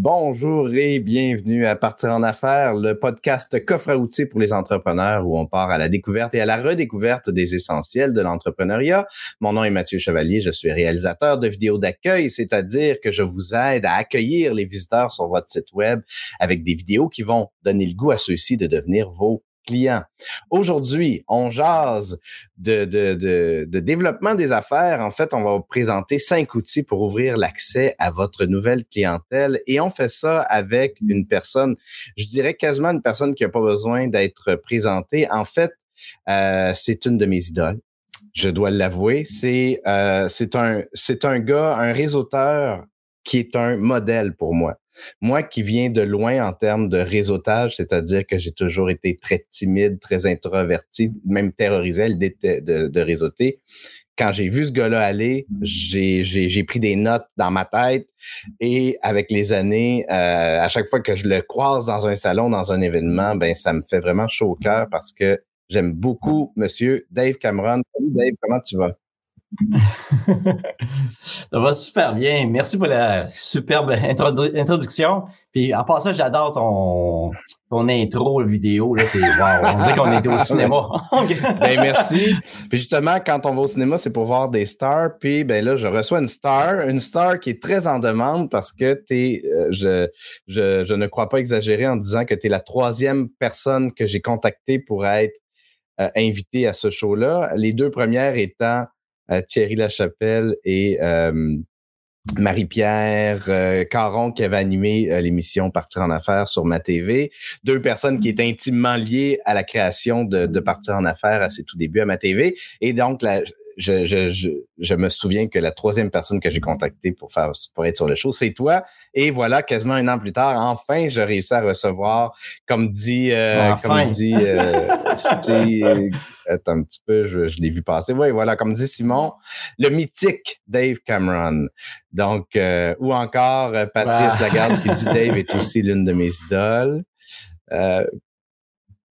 Bonjour et bienvenue à Partir en affaires, le podcast coffre à outils pour les entrepreneurs où on part à la découverte et à la redécouverte des essentiels de l'entrepreneuriat. Mon nom est Mathieu Chevalier, je suis réalisateur de vidéos d'accueil, c'est-à-dire que je vous aide à accueillir les visiteurs sur votre site web avec des vidéos qui vont donner le goût à ceux-ci de devenir vos clients. Aujourd'hui, on jase de, de, de, de, développement des affaires. En fait, on va vous présenter cinq outils pour ouvrir l'accès à votre nouvelle clientèle. Et on fait ça avec une personne, je dirais quasiment une personne qui n'a pas besoin d'être présentée. En fait, euh, c'est une de mes idoles. Je dois l'avouer. C'est euh, c'est un, c'est un gars, un réseauteur qui est un modèle pour moi. Moi qui viens de loin en termes de réseautage, c'est-à-dire que j'ai toujours été très timide, très introverti, même terrorisé à de, réseauter. Quand j'ai vu ce gars-là aller, j'ai pris des notes dans ma tête et avec les années, euh, à chaque fois que je le croise dans un salon, dans un événement, ben ça me fait vraiment chaud au cœur parce que j'aime beaucoup Monsieur Dave Cameron. Salut Dave, comment tu vas? ça va super bien. Merci pour la superbe introduction. Puis en passant, j'adore ton, ton intro vidéo. Là, c'est, on dirait qu'on était au cinéma. ben, merci. Puis justement, quand on va au cinéma, c'est pour voir des stars. Puis ben là, je reçois une star, une star qui est très en demande parce que t'es, euh, je, je, je ne crois pas exagérer en disant que tu es la troisième personne que j'ai contactée pour être euh, invitée à ce show-là. Les deux premières étant Thierry Lachapelle et Marie-Pierre euh, Caron qui avait animé euh, l'émission Partir en affaires sur ma TV. Deux personnes qui étaient intimement liées à la création de, de Partir en affaires à ses tout débuts à ma TV. Et donc, la, je, je, je, me souviens que la troisième personne que j'ai contactée pour faire pour être sur le show, c'est toi. Et voilà, quasiment un an plus tard, enfin, j'ai réussi à recevoir, comme dit, euh, comme dit, euh, attends un petit peu, je, je l'ai vu passer. Oui, voilà, comme dit Simon, le mythique Dave Cameron. Donc, euh, ou encore euh, Patrice Lagarde qui dit Dave est aussi l'une de mes idoles. Euh,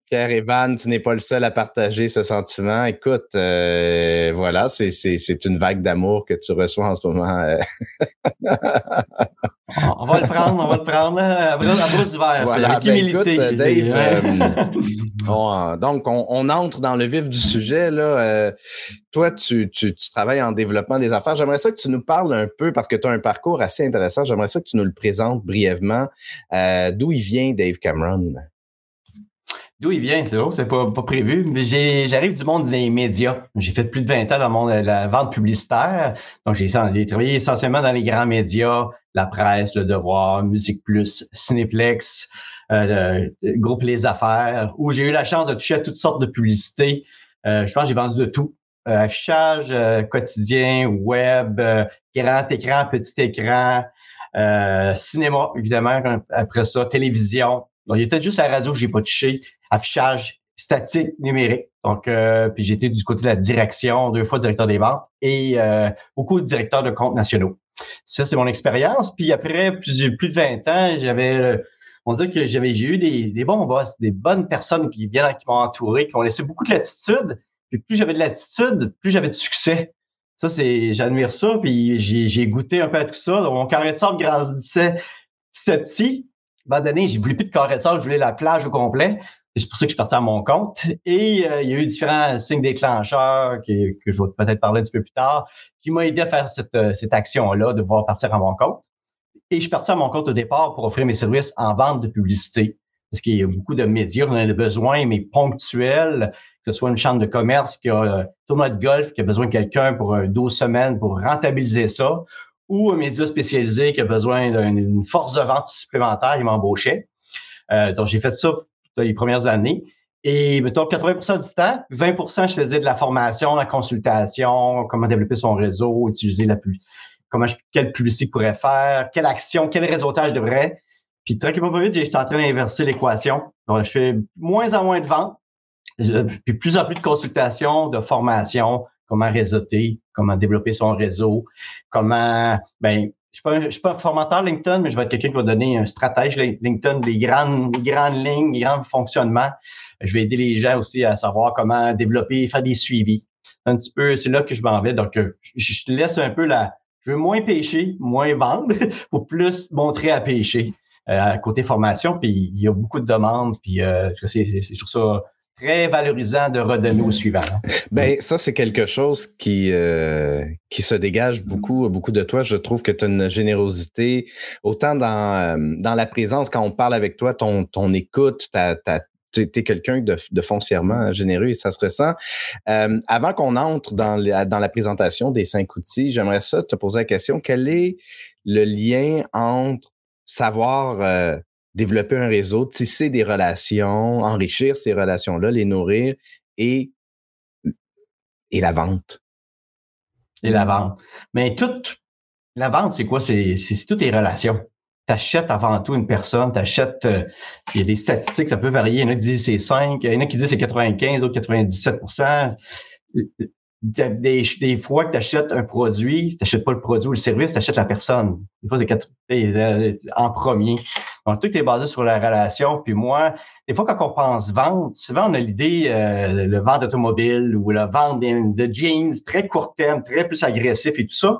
Pierre Evan, tu n'es pas le seul à partager ce sentiment. Écoute, euh, voilà, c'est, c'est, c'est une vague d'amour que tu reçois en ce moment. Euh. on va le prendre, on va le prendre. À vert, voilà, ben, écoute, Dave, euh, donc, on, on, entre dans le vif du sujet. Là. toi, tu, tu, tu, travailles en développement des affaires. J'aimerais ça que tu nous parles un peu, parce que tu as un parcours assez intéressant. J'aimerais ça que tu nous le présentes brièvement. d'où il vient, Dave Cameron? D'où il vient, c'est c'est pas, pas prévu. Mais j'arrive du monde des médias. J'ai fait plus de 20 ans dans mon, la vente publicitaire. Donc, j'ai travaillé essentiellement dans les grands médias, la presse, le devoir, Musique Plus, Cinéplex, euh, Groupe Les Affaires, où j'ai eu la chance de toucher à toutes sortes de publicités. Euh, je pense que j'ai vendu de tout. Euh, affichage euh, quotidien, web, grand écran, petit écran, cinéma, évidemment, après ça, télévision. Donc, il y a peut-être juste la radio que j'ai pas touché affichage statique numérique. Donc, euh, puis j'étais du côté de la direction, deux fois directeur des ventes et euh, beaucoup de directeurs de comptes nationaux. Ça, c'est mon expérience. Puis après plus, plus de 20 ans, j'avais, on dirait que j'avais, j'ai eu des, des bons boss, des bonnes personnes qui viennent, qui m'ont entouré, qui ont laissé beaucoup de latitude. Puis plus j'avais de latitude, plus j'avais de succès. Ça, c'est, j'admire ça. Puis j'ai, j'ai goûté un peu à tout ça. Donc, mon carré de sable grandissait petit à petit. À un moment donné, j'ai voulu plus de carré de sable, je voulais la plage au complet c'est pour ça que je suis parti à mon compte. Et euh, il y a eu différents signes déclencheurs que, je vais peut-être parler un petit peu plus tard, qui m'ont aidé à faire cette, euh, cette action-là de pouvoir partir à mon compte. Et je suis parti à mon compte au départ pour offrir mes services en vente de publicité. Parce qu'il y a beaucoup de médias, on a des besoins, mais ponctuels, que ce soit une chambre de commerce qui a un tournoi de golf, qui a besoin de quelqu'un pour 12 semaines pour rentabiliser ça, ou un média spécialisé qui a besoin d'une force de vente supplémentaire, il m'embauchait. Euh, donc, j'ai fait ça les premières années. Et mettons 80% du temps, 20% je faisais de la formation, la consultation, comment développer son réseau, utiliser la comment quelle publicité pourrait faire, quelle action, quel réseautage devrait. Puis tranquillement pas vite, j'étais en train d'inverser l'équation. Donc, je fais moins en moins de ventes, puis plus en plus de consultations, de formation, comment réseauter, comment développer son réseau, comment ben je ne suis, pas formateur LinkedIn, mais je vais être quelqu'un qui va donner un stratège LinkedIn, les grandes, grandes lignes, les grands fonctionnements. Je vais aider les gens aussi à savoir comment développer, faire des suivis. Un petit peu, c'est là que je m'en vais. Donc, euh, je te laisse un peu la, je veux moins pêcher, moins vendre, faut plus montrer à pêcher. Euh, côté formation, puis il y a beaucoup de demandes, puis euh, c'est, je trouve ça très valorisant de redonner au suivant. Ben ça c'est quelque chose qui euh, qui se dégage beaucoup beaucoup de toi. Je trouve que tu as une générosité autant dans euh, dans la présence quand on parle avec toi, ton ton écoute, ta, ta tu es quelqu'un de, de, foncièrement généreux et ça se ressent. Euh, avant qu'on entre dans la, dans la présentation des cinq outils, j'aimerais ça te poser la question, quel est le lien entre savoir euh, développer un réseau, tisser des relations, enrichir ces relations-là, les nourrir et, et la vente. Et la vente. Mais toute la vente, c'est quoi? C'est toutes les relations. Tu achètes avant tout une personne, tu achètes, euh, il y a des statistiques, ça peut varier. Il y en a qui disent c'est 5, il y en a qui disent c'est 95, d'autres 97 des, fois que tu achètes un produit, tu n'achètes pas le produit ou le service, tu achètes la personne. Des fois, c'est en premier. Donc, tout est basé sur la relation. Puis moi, des fois, quand on pense vente, souvent, on a l'idée, euh, le vente d'automobile ou la vente de, jeans, très court terme, très plus agressif et tout ça.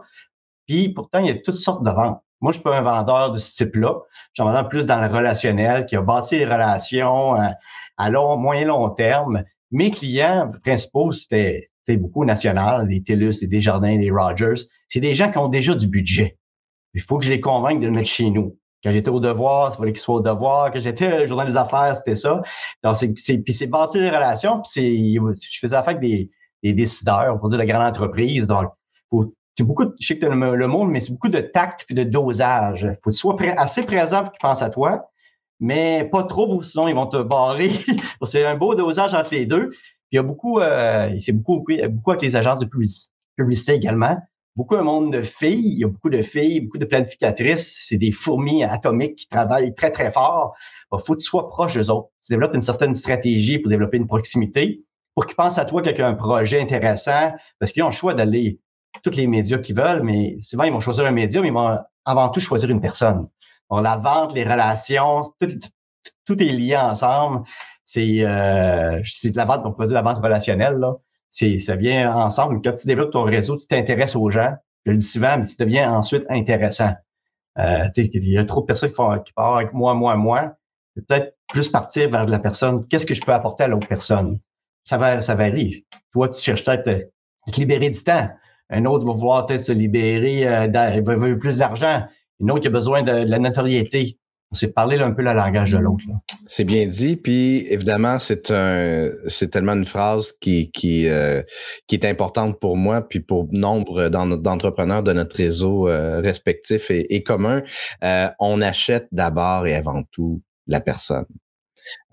Puis pourtant, il y a toutes sortes de ventes. Moi, je suis pas un vendeur de ce type-là. Je suis un vendeur plus dans le relationnel, qui a bâti les relations à, à long, moyen long terme. Mes clients principaux, c'était beaucoup national, les TELUS, les Desjardins, les Rogers. C'est des gens qui ont déjà du budget. Il faut que je les convainque de le mettre chez nous. Quand j'étais au devoir, il fallait qu'ils soient au devoir. Quand j'étais au journal des affaires, c'était ça. Donc, c'est, puis c'est bâti les relations. Puis je faisais affaire avec des, des décideurs, pour dire de grandes entreprises. Donc, c'est beaucoup, je sais que tu le, le monde, mais c'est beaucoup de tact et de dosage. Il faut que tu sois assez présent pour qu'ils pensent à toi, mais pas trop, sinon ils vont te barrer. c'est un beau dosage entre les deux il y a beaucoup, euh, c'est beaucoup, beaucoup avec les agences de publicité également. Beaucoup un monde de filles. Il y a beaucoup de filles, beaucoup de planificatrices. C'est des fourmis atomiques qui travaillent très, très fort. Il faut que tu sois proche d'eux autres. Tu développes une certaine stratégie pour développer une proximité, pour qu'ils pensent à toi a un projet intéressant, parce qu'ils ont le choix d'aller tous les médias qu'ils veulent, mais souvent, ils vont choisir un média, mais ils vont avant tout choisir une personne. On la vente, les relations, tout est lié ensemble c'est euh, de la vente, on peut dire la vente relationnelle. Là. Ça vient ensemble. Quand tu développes ton réseau, tu t'intéresses aux gens. Je le dis souvent, mais tu deviens ensuite intéressant. Euh, il y a trop de personnes qui, font, qui parlent avec moi, moi, moi. Peut-être plus partir vers la personne. Qu'est-ce que je peux apporter à l'autre personne? Ça, va, ça varie. Toi, tu cherches peut-être à te libérer du temps. Un autre va vouloir peut-être se libérer, euh, il veut plus d'argent. Une autre qui a besoin de, de la notoriété on s'est parlé un peu le langage de l'autre. C'est bien dit, puis évidemment, c'est un, c'est tellement une phrase qui qui euh, qui est importante pour moi, puis pour nombre d'entrepreneurs de notre réseau euh, respectif et, commun. Euh, on achète d'abord et avant tout la personne.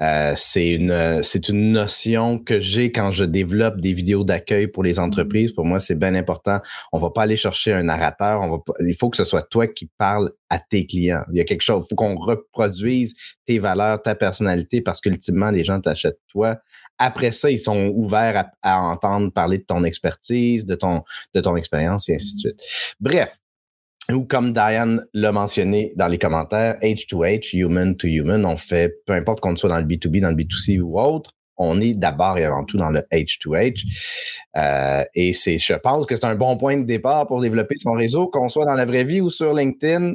Euh, c'est une c'est une notion que j'ai quand je développe des vidéos d'accueil pour les entreprises. Pour moi, c'est bien important. On va pas aller chercher un narrateur. Il faut que ce soit toi qui parles à tes clients. Il y a quelque chose. Il faut qu'on reproduise tes valeurs, ta personnalité, parce qu'ultimement, les gens t'achètent toi. Après ça, ils sont ouverts à, à, entendre parler de ton expertise, de ton de ton expérience et ainsi de suite. Bref, ou comme Diane l'a mentionné dans les commentaires, H2H, human to human, on fait, peu importe qu'on soit dans le B2B, dans le B2C ou autre, on est d'abord et avant tout dans le H2H. Euh, et c'est, je pense que c'est un bon point de départ pour développer son réseau, qu'on soit dans la vraie vie ou sur LinkedIn.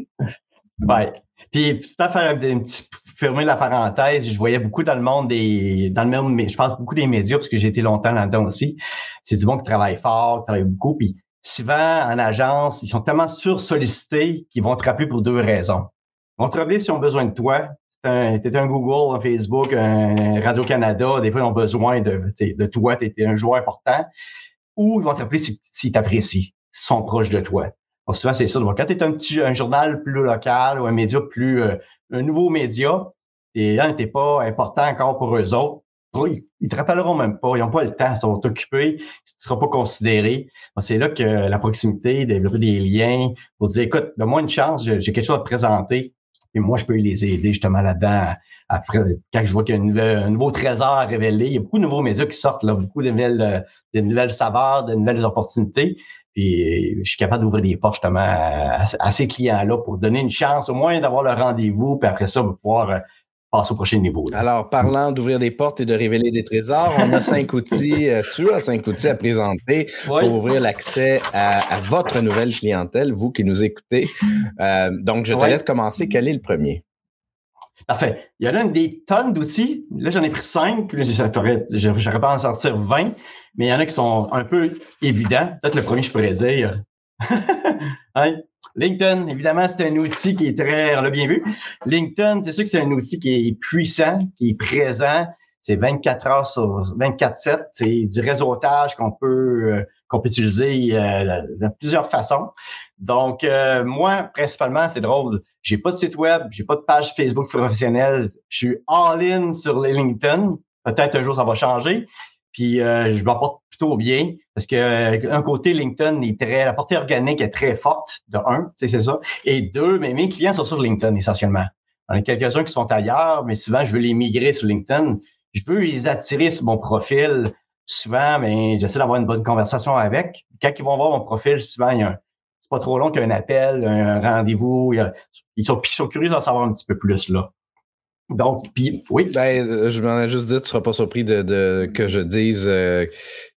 Oui. Puis, tout à faire un petit fermer la parenthèse, je voyais beaucoup dans le monde des, dans le même, je pense beaucoup des médias parce que j'ai été longtemps là-dedans aussi. C'est du monde qui travaille fort, qui travaille beaucoup. Puis, souvent, en agence, ils sont tellement sursollicités qu'ils vont te rappeler pour deux raisons. Ils vont te rappeler s'ils ont besoin de toi. Tu es un Google, un Facebook, un Radio-Canada. Des fois, ils ont besoin de, de toi. Tu es un joueur important. Ou ils vont te rappeler s'ils t'apprécient, s'ils sont proches de toi. Souvent, c'est ça. Donc, quand tu es un, petit, un journal plus local ou un média plus, euh, un nouveau média, et là, t'es pas important encore pour eux autres, ils, ne te rappelleront même pas. Ils n'ont pas le temps. Ils sont occupés. Tu ne seras pas considéré. C'est là que la proximité, développer des liens pour dire, écoute, donne-moi une chance, j'ai quelque chose à te présenter. Et moi, je peux les aider justement là-dedans. Après, quand je vois qu'il y a un nouveau trésor à révéler, il y a beaucoup de nouveaux médias qui sortent, là, beaucoup de nouvelles, de nouvelles saveurs, de nouvelles opportunités. Puis je suis capable d'ouvrir des portes justement à, ces clients-là pour donner une chance au moins d'avoir le rendez-vous, puis après ça, pouvoir passer au prochain niveau. Alors, parlant d'ouvrir des portes et de révéler des trésors, on a cinq outils, euh, tu as cinq outils à présenter pour ouvrir l'accès à, votre nouvelle clientèle, vous qui nous écoutez. Euh, donc, je te laisse commencer. Quel est le premier? Parfait. Il y en a des tonnes d'outils. Là, j'en ai pris cinq. J'aurais pas en sortir 20, mais il y en a qui sont un peu évidents. Peut-être le premier, je pourrais dire. Hein? LinkedIn, évidemment, c'est un outil qui est très, on l'a bien vu. LinkedIn, c'est sûr que c'est un outil qui est puissant, qui est présent. C'est 24 heures sur 24-7. C'est du réseautage qu'on peut, euh, qu'on peut utiliser euh, de plusieurs façons. Donc, euh, moi, principalement, c'est drôle. J'ai pas de site web, j'ai pas de page Facebook professionnelle. Je suis all-in sur les LinkedIn. Peut-être un jour, ça va changer. Puis euh, je m'en porte plutôt bien parce que euh, un côté LinkedIn est très la portée organique est très forte de un, c'est ça. Et deux, mes clients sont sur LinkedIn essentiellement. Il y en a quelques-uns qui sont ailleurs, mais souvent je veux les migrer sur LinkedIn. Je veux les attirer sur mon profil. Souvent, mais j'essaie d'avoir une bonne conversation avec. Quand ils vont voir mon profil, souvent il y a c'est pas trop long qu'un appel, un rendez-vous. Ils sont, ils sont curieux d'en savoir un petit peu plus là. Donc, puis, oui. Ben, euh, je m'en ai juste dit, tu seras pas surpris de, de que je dise euh,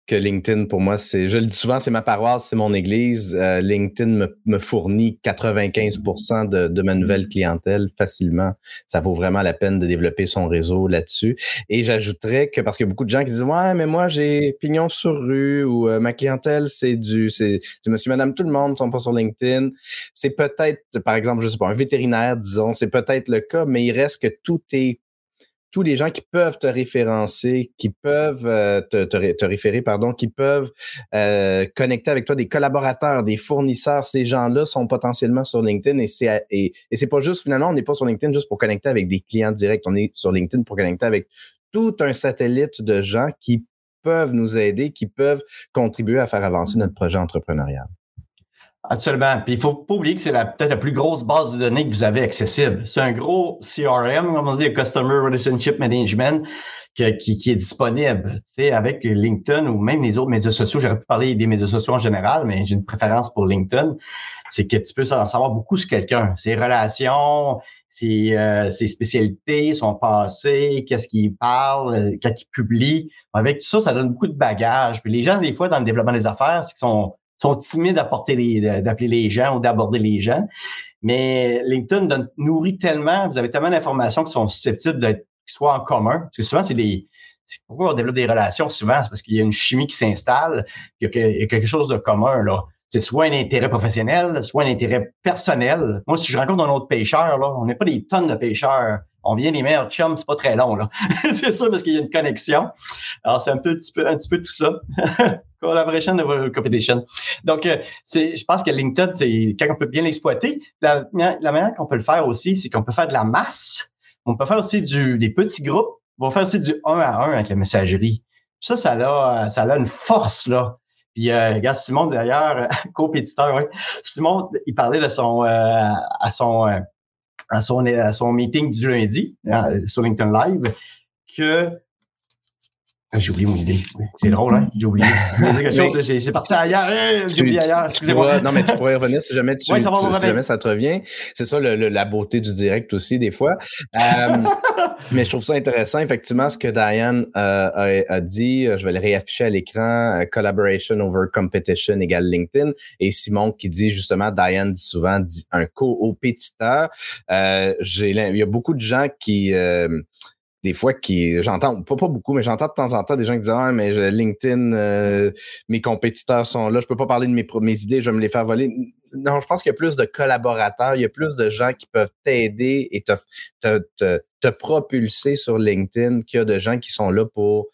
que LinkedIn, pour moi, c'est, je le dis souvent, c'est ma paroisse, c'est mon église. Euh, LinkedIn me, me, fournit 95% de, de ma nouvelle clientèle facilement. Ça vaut vraiment la peine de développer son réseau là-dessus. Et j'ajouterais que, parce qu'il y a beaucoup de gens qui disent, ouais, mais moi, j'ai pignon sur rue ou euh, ma clientèle, c'est du, c'est, monsieur, madame, tout le monde sont pas sur LinkedIn. C'est peut-être, par exemple, je sais pas, un vétérinaire, disons, c'est peut-être le cas, mais il reste que tout est tous les gens qui peuvent te référencer, qui peuvent euh, te, te, référer, pardon, qui peuvent euh, connecter avec toi, des collaborateurs, des fournisseurs, ces gens-là sont potentiellement sur LinkedIn et c'est et, et c'est pas juste finalement, on n'est pas sur LinkedIn juste pour connecter avec des clients directs, on est sur LinkedIn pour connecter avec tout un satellite de gens qui peuvent nous aider, qui peuvent contribuer à faire avancer notre projet entrepreneurial. Absolument. Puis il faut pas oublier que c'est peut-être la plus grosse base de données que vous avez accessible. C'est un gros CRM, comme on dit, Customer Relationship Management, qui, qui, est disponible. Tu sais, avec LinkedIn ou même les autres médias sociaux. J'aurais pu parler des médias sociaux en général, mais j'ai une préférence pour LinkedIn. C'est que tu peux en savoir beaucoup sur quelqu'un. Ses relations, ses, euh, ses spécialités, son passé, qu'est-ce qu'il parle, euh, quand il publie. Avec tout ça, ça donne beaucoup de bagages. Puis les gens, des fois, dans le développement des affaires, c'est qu'ils sont sont timides d'appeler les gens ou d'aborder les gens. Mais LinkedIn nourrit tellement, vous avez tellement d'informations qui sont susceptibles d'être soit en commun. Parce que souvent, c'est des. Pourquoi on développe des relations souvent? C'est parce qu'il y a une chimie qui s'installe, il y a quelque chose de commun, là. C'est soit un intérêt professionnel, soit un intérêt personnel. Moi, si je rencontre un autre pêcheur, là, on n'est pas des tonnes de pêcheurs. On vient des meilleurs chums, c'est pas très long, là. c'est ça parce qu'il y a une connexion. Alors, c'est un, petit peu, un petit peu tout ça. Collaboration over competition. Donc, euh, c'est, je pense que LinkedIn, c'est quand on peut bien l'exploiter. La, manière qu'on peut le faire aussi, c'est qu'on peut faire de la masse. On peut faire aussi du, des petits groupes. On va faire aussi du un à un avec la messagerie. Ça, ça a, ça a une force, là. Puis, euh, regarde, Simon, d'ailleurs, compétiteur, oui. Simon, il parlait de son, euh, à son, euh, à son, à son meeting du lundi, sur LinkedIn Live, que ah, j'ai oublié mon idée. C'est drôle, hein? J'ai oublié. C'est parti ailleurs. J'ai oublié ailleurs. Excusez-moi. Non, mais tu pourrais revenir si jamais, tu, si jamais ça te revient. C'est ça le, la beauté du direct aussi, des fois. Euh, mais je trouve ça intéressant, effectivement, ce que Diane euh, a, dit. Je vais le réafficher à l'écran. Euh, collaboration over competition égale LinkedIn. Et Simon qui dit justement, Diane dit souvent dit un co-opétiteur. Euh, il y a beaucoup de gens qui des fois qui j'entends pas, pas beaucoup mais j'entends de temps en temps des gens qui disent ah mais LinkedIn euh, mes compétiteurs sont là je peux pas parler de mes, mes idées je vais me les faire voler. Non je pense qu'il y a plus de collaborateurs il y a plus de gens qui peuvent t'aider et te, te, te, te propulser sur LinkedIn qu'il y a de gens qui sont là pour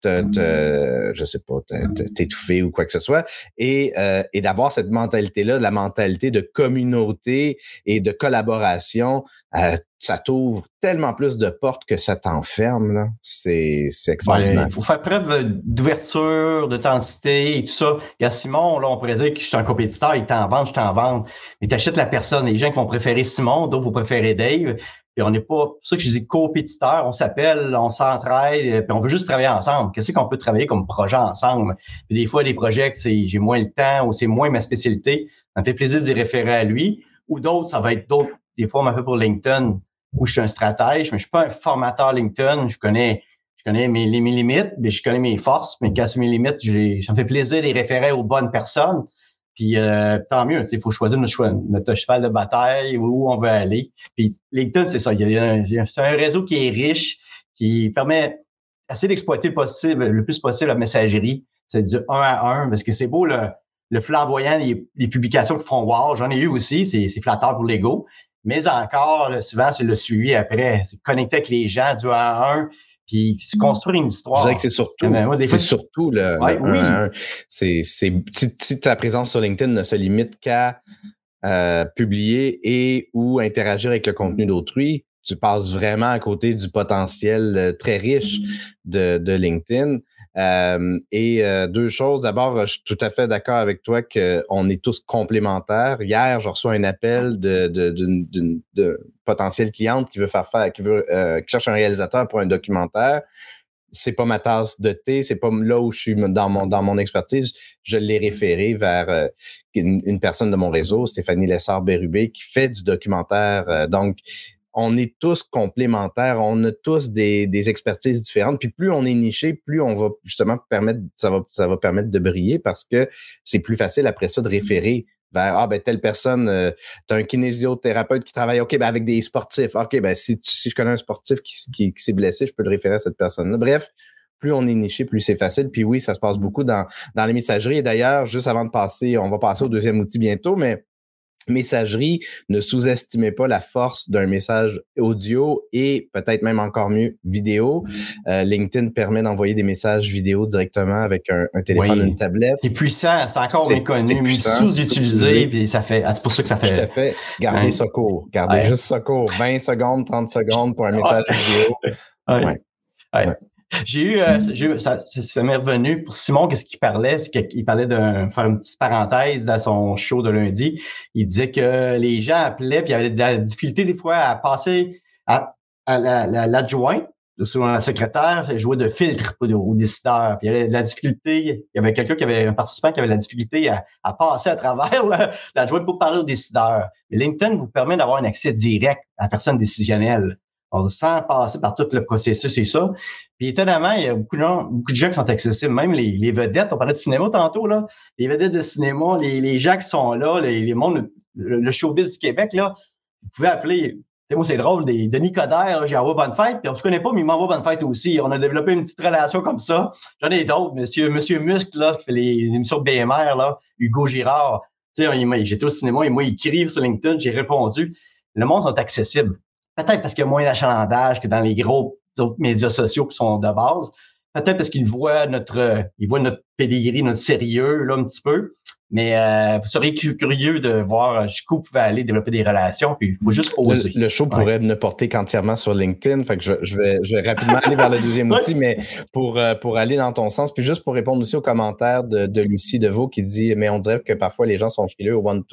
te, je sais pas, t'étouffer ou quoi que ce soit, et, euh, et d'avoir cette mentalité-là, la mentalité de communauté et de collaboration, euh, ça t'ouvre tellement plus de portes que ça t'enferme. C'est extraordinaire. Il faut faire preuve d'ouverture, d'authenticité et tout ça. Il y a Simon, là, on pourrait dire que je suis un compétiteur, il t'en vend, je t'en vends. Mais tu achètes la personne. Les gens qui vont préférer Simon, d'autres vont préférer Dave. Puis on n'est pas, c'est ça que je dis compétiteur, on s'appelle, on s'entraide, puis on veut juste travailler ensemble. Qu'est-ce qu'on peut travailler comme projet ensemble? Des fois, des projets que j'ai moins le temps ou c'est moins ma spécialité, ça me fait plaisir d'y référer à lui. Ou d'autres, ça va être d'autres. Des fois, on m'a fait pour LinkedIn. où je suis un stratège, mais je suis pas un formateur LinkedIn. Je connais, je connais mes, mes limites, mais je connais mes forces. Mais quand c'est mes limites, ça me fait plaisir les référer aux bonnes personnes. Puis euh, tant mieux, il faut choisir notre, cheval de bataille, où on veut aller. Puis LinkedIn, c'est ça. c'est un réseau qui est riche, qui permet assez d'exploiter le, plus possible la messagerie. C'est du un à un, parce que c'est beau le, le flamboyant, les, publications qui font wow, j'en ai eu aussi, c'est flatteur pour l'ego. Mais encore, souvent, c'est le suivi après. C'est connecter avec les gens du 1 à 1, puis se mm. construire une histoire. Je dirais que c'est surtout, eh ben, c'est surtout le, oui. C'est, c'est, si, ta présence sur LinkedIn ne se limite qu'à euh, publier et ou interagir avec le contenu d'autrui, tu passes vraiment à côté du potentiel euh, très riche mm. de, de LinkedIn. Euh, et euh, deux choses. D'abord, je suis tout à fait d'accord avec toi qu'on est tous complémentaires. Hier, je reçois un appel d'une de, de, potentielle cliente qui veut faire faire, qui veut euh, qui cherche un réalisateur pour un documentaire. C'est pas ma tasse de thé, c'est pas là où je suis dans mon dans mon expertise. Je l'ai référé vers une, une, personne de mon réseau, Stéphanie Lessard-Bérubé, qui fait du documentaire. donc, on est tous complémentaires, on a tous des, des, expertises différentes. Puis plus on est niché, plus on va justement permettre, ça va, ça va permettre de briller parce que c'est plus facile après ça de référer vers ah ben telle personne, euh, tu as un kinésithérapeute qui travaille, ok ben avec des sportifs, ok ben si, si je connais un sportif qui, qui, qui s'est blessé, je peux le référer à cette personne-là. Bref, plus on est niché, plus c'est facile. Puis oui, ça se passe beaucoup dans, dans les messageries. Et d'ailleurs, juste avant de passer, on va passer au deuxième outil bientôt, mais messagerie, ne sous-estimez pas la force d'un message audio et peut-être même encore mieux vidéo. Euh, LinkedIn permet d'envoyer des messages vidéo directement avec un, téléphone, une tablette. C'est puissant, c'est encore méconnu, sous-utilisé, puis ça fait, ah, c'est pour ça que ça fait. Tout à fait. Gardez hein? ça court, gardez juste ça court, 20 secondes, 30 secondes pour un message vidéo. Ouais. ouais. J'ai eu, euh, mm. ça, ça m'est revenu pour Simon, qu'est-ce qu'il parlait? C'est qu'il parlait de faire une petite parenthèse dans son show de lundi. Il disait que les gens appelaient, puis il y avait de la difficulté des fois à passer à, l'adjoint, souvent la secrétaire, jouer de filtre au décideur. Puis il y avait de la difficulté, il y avait quelqu'un qui avait, un participant qui avait de la difficulté à, passer à travers l'adjoint pour parler au décideur. LinkedIn vous permet d'avoir un accès direct à la personne décisionnelle. On sans passer par tout le processus et ça. Puis étonnamment, il y a beaucoup de gens, beaucoup de gens qui sont accessibles, même les, vedettes. On parlait de cinéma tantôt, là. Les vedettes de cinéma, les, gens qui sont là, les, mondes, le, showbiz du Québec, là. Vous pouvez appeler. Moi, c'est drôle, des Denis Coderre, j'ai envoyé bonne fête, puis on se connaît pas, mais il m'envoie bonne fête aussi. On a développé une petite relation comme ça. J'en ai d'autres, monsieur, monsieur Muscle, là, qui fait les, émissions BMR, là, Hugo Girard. Tu sais, j'étais au cinéma, et moi, il écrit sur LinkedIn, j'ai répondu. Le monde est accessible. Peut-être parce qu'il y a moins d'achalandage que dans les gros autres médias sociaux qui sont de base. Peut-être parce qu'ils voient notre, ils voient notre pédigree, notre sérieux, là, un petit peu. Mais euh, vous seriez curieux de voir jusqu'où vous pouvez aller développer des relations, puis il faut juste oser. Le, show pourrait ne porter qu'entièrement sur LinkedIn. Fait que je, je, vais, je vais rapidement aller vers le deuxième outil, mais pour, euh, pour aller dans ton sens, puis juste pour répondre aussi aux commentaires de, de Lucie Deveau qui dit Mais on dirait que parfois les gens sont frileux au one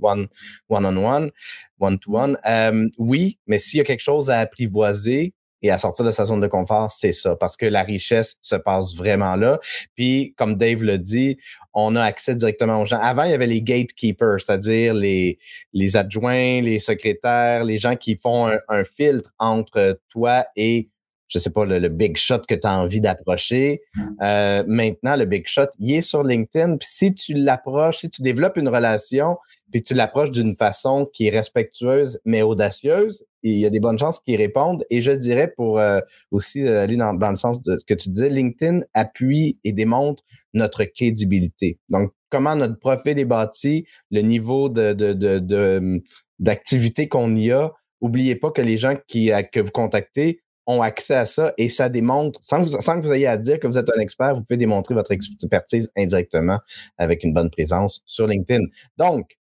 one on one, one to one. Euh, oui, mais s'il y a quelque chose à apprivoiser, et à sortir de sa zone de confort, c'est ça, parce que la richesse se passe vraiment là. Puis, comme Dave le dit, on a accès directement aux gens. Avant, il y avait les gatekeepers, c'est-à-dire les, les adjoints, les secrétaires, les gens qui font un filtre entre toi et je sais pas, le, big shot que tu as envie d'approcher. Euh, maintenant, le big shot, il est sur LinkedIn. Puis si tu l'approches, si tu développes une relation, puis tu l'approches d'une façon qui est respectueuse, mais audacieuse, il y a des bonnes chances qu'ils répondent. Et je dirais, pour euh, aussi euh, aller dans, dans, le sens de ce que tu disais, LinkedIn appuie et démontre notre crédibilité. Donc, comment notre profil est bâti, le niveau de, de, de, d'activité qu'on y a. Oubliez pas que les gens qui, que vous contactez ont accès à ça et ça démontre, sans que, vous, sans que vous ayez à dire que vous êtes un expert, vous pouvez démontrer votre expertise indirectement avec une bonne présence sur LinkedIn. Donc,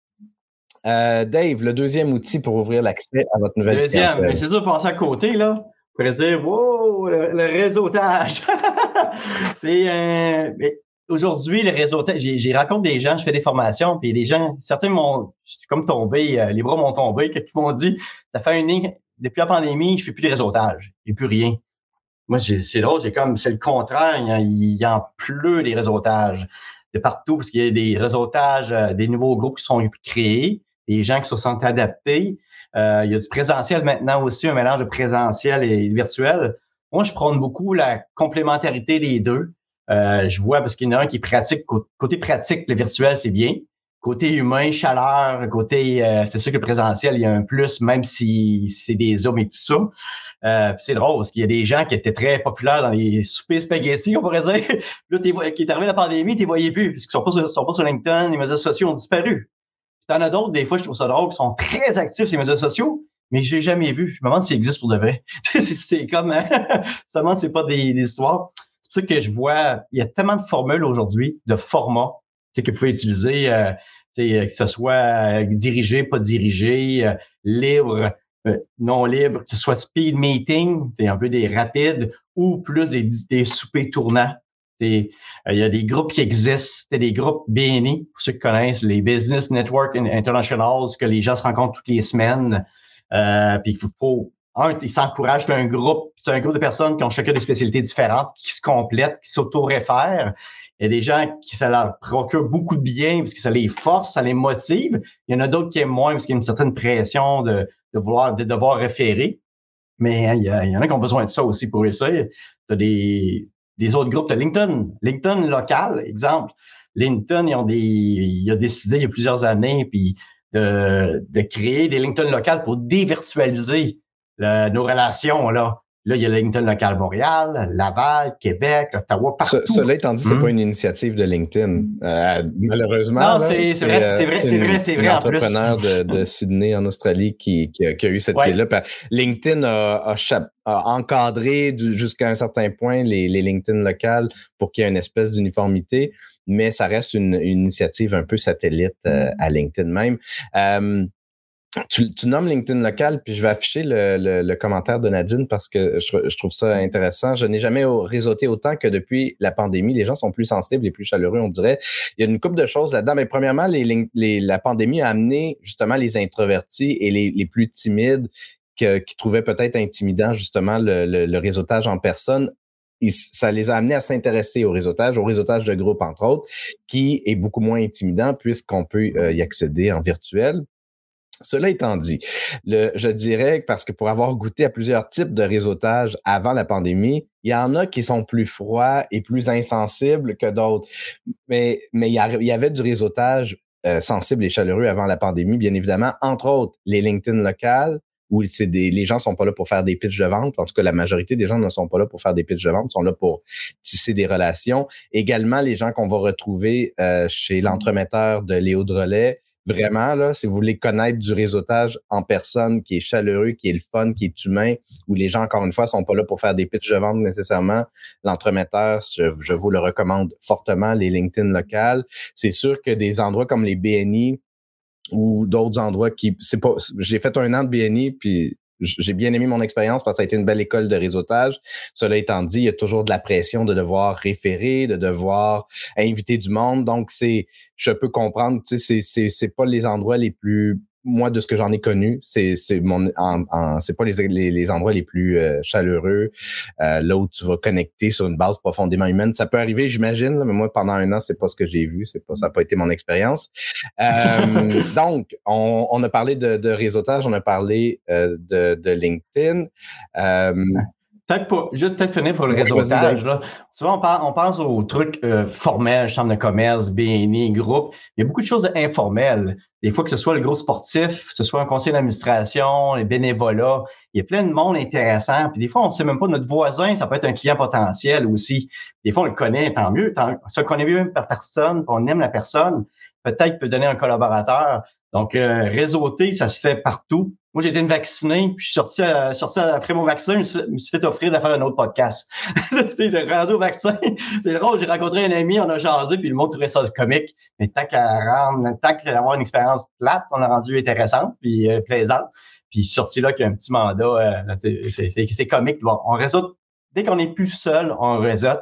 euh, Dave, le deuxième outil pour ouvrir l'accès à votre nouvelle Deuxième, mais c'est sûr, passer à côté, là. Vous pourrait dire, wow, le, réseautage. c'est un. Euh, aujourd'hui, le réseautage, j'ai raconté des gens, je fais des formations, puis des gens, certains m'ont comme tombé, euh, les bras m'ont tombé, qui m'ont dit, ça fait une depuis la pandémie, je fais plus de réseautage. A plus rien. Moi, c'est drôle, c'est comme, c'est le contraire. Il y, en pleut des réseautages de partout, parce qu'il y a des réseautages, euh, des nouveaux groupes qui sont créés, des gens qui se sont adaptés. Euh, il y a du présentiel maintenant aussi, un mélange de présentiel et virtuel. Moi, je prône beaucoup la complémentarité des deux. Euh, je vois parce qu'il y en a un qui pratique, côté pratique, le virtuel, c'est bien. Côté humain, chaleur, côté, euh, c'est sûr que le présentiel, il y a un plus, même si c'est des hommes et tout ça. Euh, c'est drôle parce qu'il y a des gens qui étaient très populaires dans les soupers spaghetti, on pourrait dire. là, qui est arrivé la pandémie, tu voyais plus, parce qu'ils sont pas, sur, sont pas sur LinkedIn, les médias sociaux ont disparu. T'en as d'autres, des fois, je trouve ça drôle, qui sont très actifs sur les médias sociaux, mais je l'ai jamais vu. Je me demande s'ils existent pour de vrai. c'est comme, hein? seulement c'est pas des, des histoires. C'est pour ça que je vois, il y a tellement de formules aujourd'hui, de formats, que vous pouvez utiliser. Euh, que ce soit euh, dirigé, pas dirigé, euh, libre, euh, non libre, que ce soit speed meeting, c'est un peu des rapides, ou plus des, des soupers tournants. Il y a des groupes qui existent, c'est des groupes BNI, pour ceux qui connaissent, les Business Network International, que les gens se rencontrent toutes les semaines. Euh, puis il faut, faut un, ils s'encouragent, c'est un groupe, c'est un groupe de personnes qui ont chacun des spécialités différentes, qui se complètent, qui s'auto-réfèrent. Il y a des gens qui ça leur procure beaucoup de bien parce que ça les force, ça les motive. Il y en a d'autres qui aiment moins parce qu'il y a une certaine pression de, devoir référer. Mais hein, il, y en a qui ont besoin de ça aussi pour essayer. Tu as des, des autres groupes. de LinkedIn. LinkedIn local, exemple. LinkedIn, ils ont il a décidé il y a plusieurs années puis de, de créer des LinkedIn locales pour dévirtualiser nos relations. Là. Là, il y a LinkedIn local Montréal, Laval, Québec, Ottawa, partout. cela étant dit, c'est n'est pas hmm. une initiative de LinkedIn, euh, malheureusement. Non, c'est vrai, c'est vrai, c'est vrai, c'est vrai. Un entrepreneur de, de, Sydney en Australie qui, qui, a, eu cette idée-là. LinkedIn a, a, encadré jusqu'à un certain point les, les LinkedIn locales pour qu'il y ait une espèce d'uniformité, mais ça reste une, initiative un peu satellite euh, à LinkedIn même. Euh, tu, nommes LinkedIn local, puis je vais afficher le, commentaire de Nadine parce que je, trouve ça intéressant. Je n'ai jamais réseauté autant que depuis la pandémie. Les gens sont plus sensibles et plus chaleureux, on dirait. Il y a une couple de choses là-dedans. Mais premièrement, les, la pandémie a amené justement les introvertis et les, plus timides qui trouvaient peut-être intimidant justement le, réseautage en personne ça les a amenés à s'intéresser au réseautage, au réseautage de groupe, entre autres, qui est beaucoup moins intimidant puisqu'on peut euh, y accéder en virtuel. Cela étant dit, le, je dirais parce que pour avoir goûté à plusieurs types de réseautage avant la pandémie, il y en a qui sont plus froids et plus insensibles que d'autres. Mais, mais il y, avait du réseautage euh, sensible et chaleureux avant la pandémie, bien évidemment, entre autres les LinkedIn locales, où c'est des, les gens sont pas là pour faire des pitches de vente. En tout cas, la majorité des gens ne sont pas là pour faire des pitches de vente, sont là pour tisser des relations. Également, les gens qu'on va retrouver euh, chez l'entremetteur de Léo Drolet, Vraiment, là, si vous voulez connaître du réseautage en personne qui est chaleureux, qui est le fun, qui est humain, où les gens, encore une fois, sont pas là pour faire des pitches de vente nécessairement, l'entremetteur, je, vous le recommande fortement, les LinkedIn locales. C'est sûr que des endroits comme les BNI ou d'autres endroits qui, c'est pas, j'ai fait un an de BNI, puis j'ai bien aimé mon expérience parce que ça a été une belle école de réseautage. Cela étant dit, il y a toujours de la pression de devoir référer, de devoir inviter du monde. Donc, c'est, je peux comprendre, tu sais, c'est, c'est pas les endroits les plus moi, de ce que j'en ai connu, c'est c'est mon c'est pas les, les, endroits les plus euh, chaleureux, euh, là où tu vas connecter sur une base profondément humaine. Ça peut arriver, j'imagine, mais moi pendant un an, c'est pas ce que j'ai vu, c'est pas ça n'a pas été mon expérience. Euh, donc, on, on, a parlé de, de, réseautage, on a parlé de, de LinkedIn. Peut-être pas, juste peut-être finir pour le réseautage. Là. Tu vois, on, on pense aux trucs euh, formels, chambre de commerce, BNI, groupe. Il y a beaucoup de choses informelles. Des fois que ce soit le groupe sportif, que ce soit un conseil d'administration, les bénévolats, il y a plein de monde intéressant. Puis des fois, on ne sait même pas notre voisin, ça peut être un client potentiel aussi. Des fois, on le connaît, tant mieux. Tant, si on connaît mieux par personne, on aime la personne, peut-être peut donner un collaborateur. Donc, euh, réseauter, ça se fait partout. Moi, j'ai été vacciné, puis je suis sorti, sorti après mon vaccin, je me suis fait offrir de faire un autre podcast. j'ai rendu au vaccin. C'est drôle, j'ai rencontré un ami, on a jasé, puis le monde trouvait ça comique. Mais tant qu'à rendre, tant qu'à avoir une expérience plate, on a rendu intéressante, puis euh, plaisante. Puis sorti là qu'il y a un petit mandat, euh, c'est comique. On réseaute. Dès qu'on est plus seul, on réseaute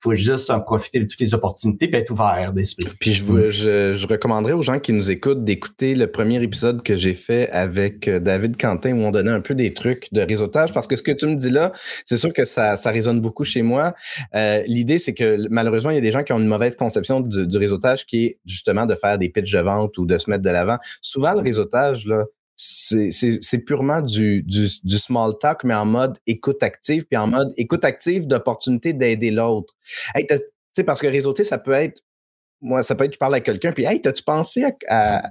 faut juste en profiter de toutes les opportunités et être ouvert d'esprit. Puis je, vous, je, je, recommanderais aux gens qui nous écoutent d'écouter le premier épisode que j'ai fait avec euh, David Quentin où on donnait un peu des trucs de réseautage parce que ce que tu me dis là, c'est sûr que ça, ça résonne beaucoup chez moi. Euh, L'idée, c'est que malheureusement, il y a des gens qui ont une mauvaise conception du, du réseautage qui est justement de faire des pitches de vente ou de se mettre de l'avant. Souvent, le réseautage, là, c'est purement du, du, du, small talk, mais en mode écoute active, puis en mode écoute active d'opportunité d'aider l'autre. Hey, tu sais, parce que réseauter, ça peut être moi, ça peut être, tu parles avec quelqu'un, puis hey, t'as-tu pensé à,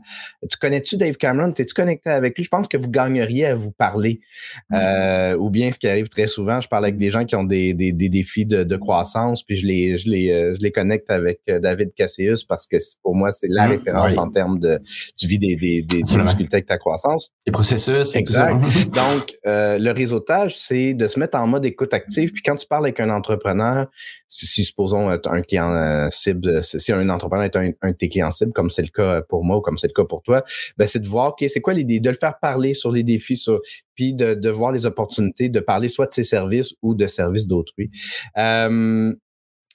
tu connais-tu Dave Cameron, t'es-tu connecté avec lui? Je pense que vous gagneriez à vous parler. Mm. Euh, ou bien ce qui arrive très souvent, je parle avec des gens qui ont des, des, des défis de, de, croissance, puis je les, je les, euh, je les connecte avec euh, David Casseus parce que pour moi, c'est la mm, référence en termes de, tu vis des, des, des difficultés avec ta croissance. Les processus. Exact. Donc, le réseautage, c'est de se mettre en mode écoute active. Puis quand tu parles avec un entrepreneur, si, si supposons un client cible, si un entrepreneur est un, un, de tes clients cibles, comme c'est le cas pour moi ou comme c'est le cas pour toi, ben c'est de voir, OK, c'est quoi l'idée, de le faire parler sur les défis, sur, puis de, de voir les opportunités, de parler soit de ses services ou de services d'autrui.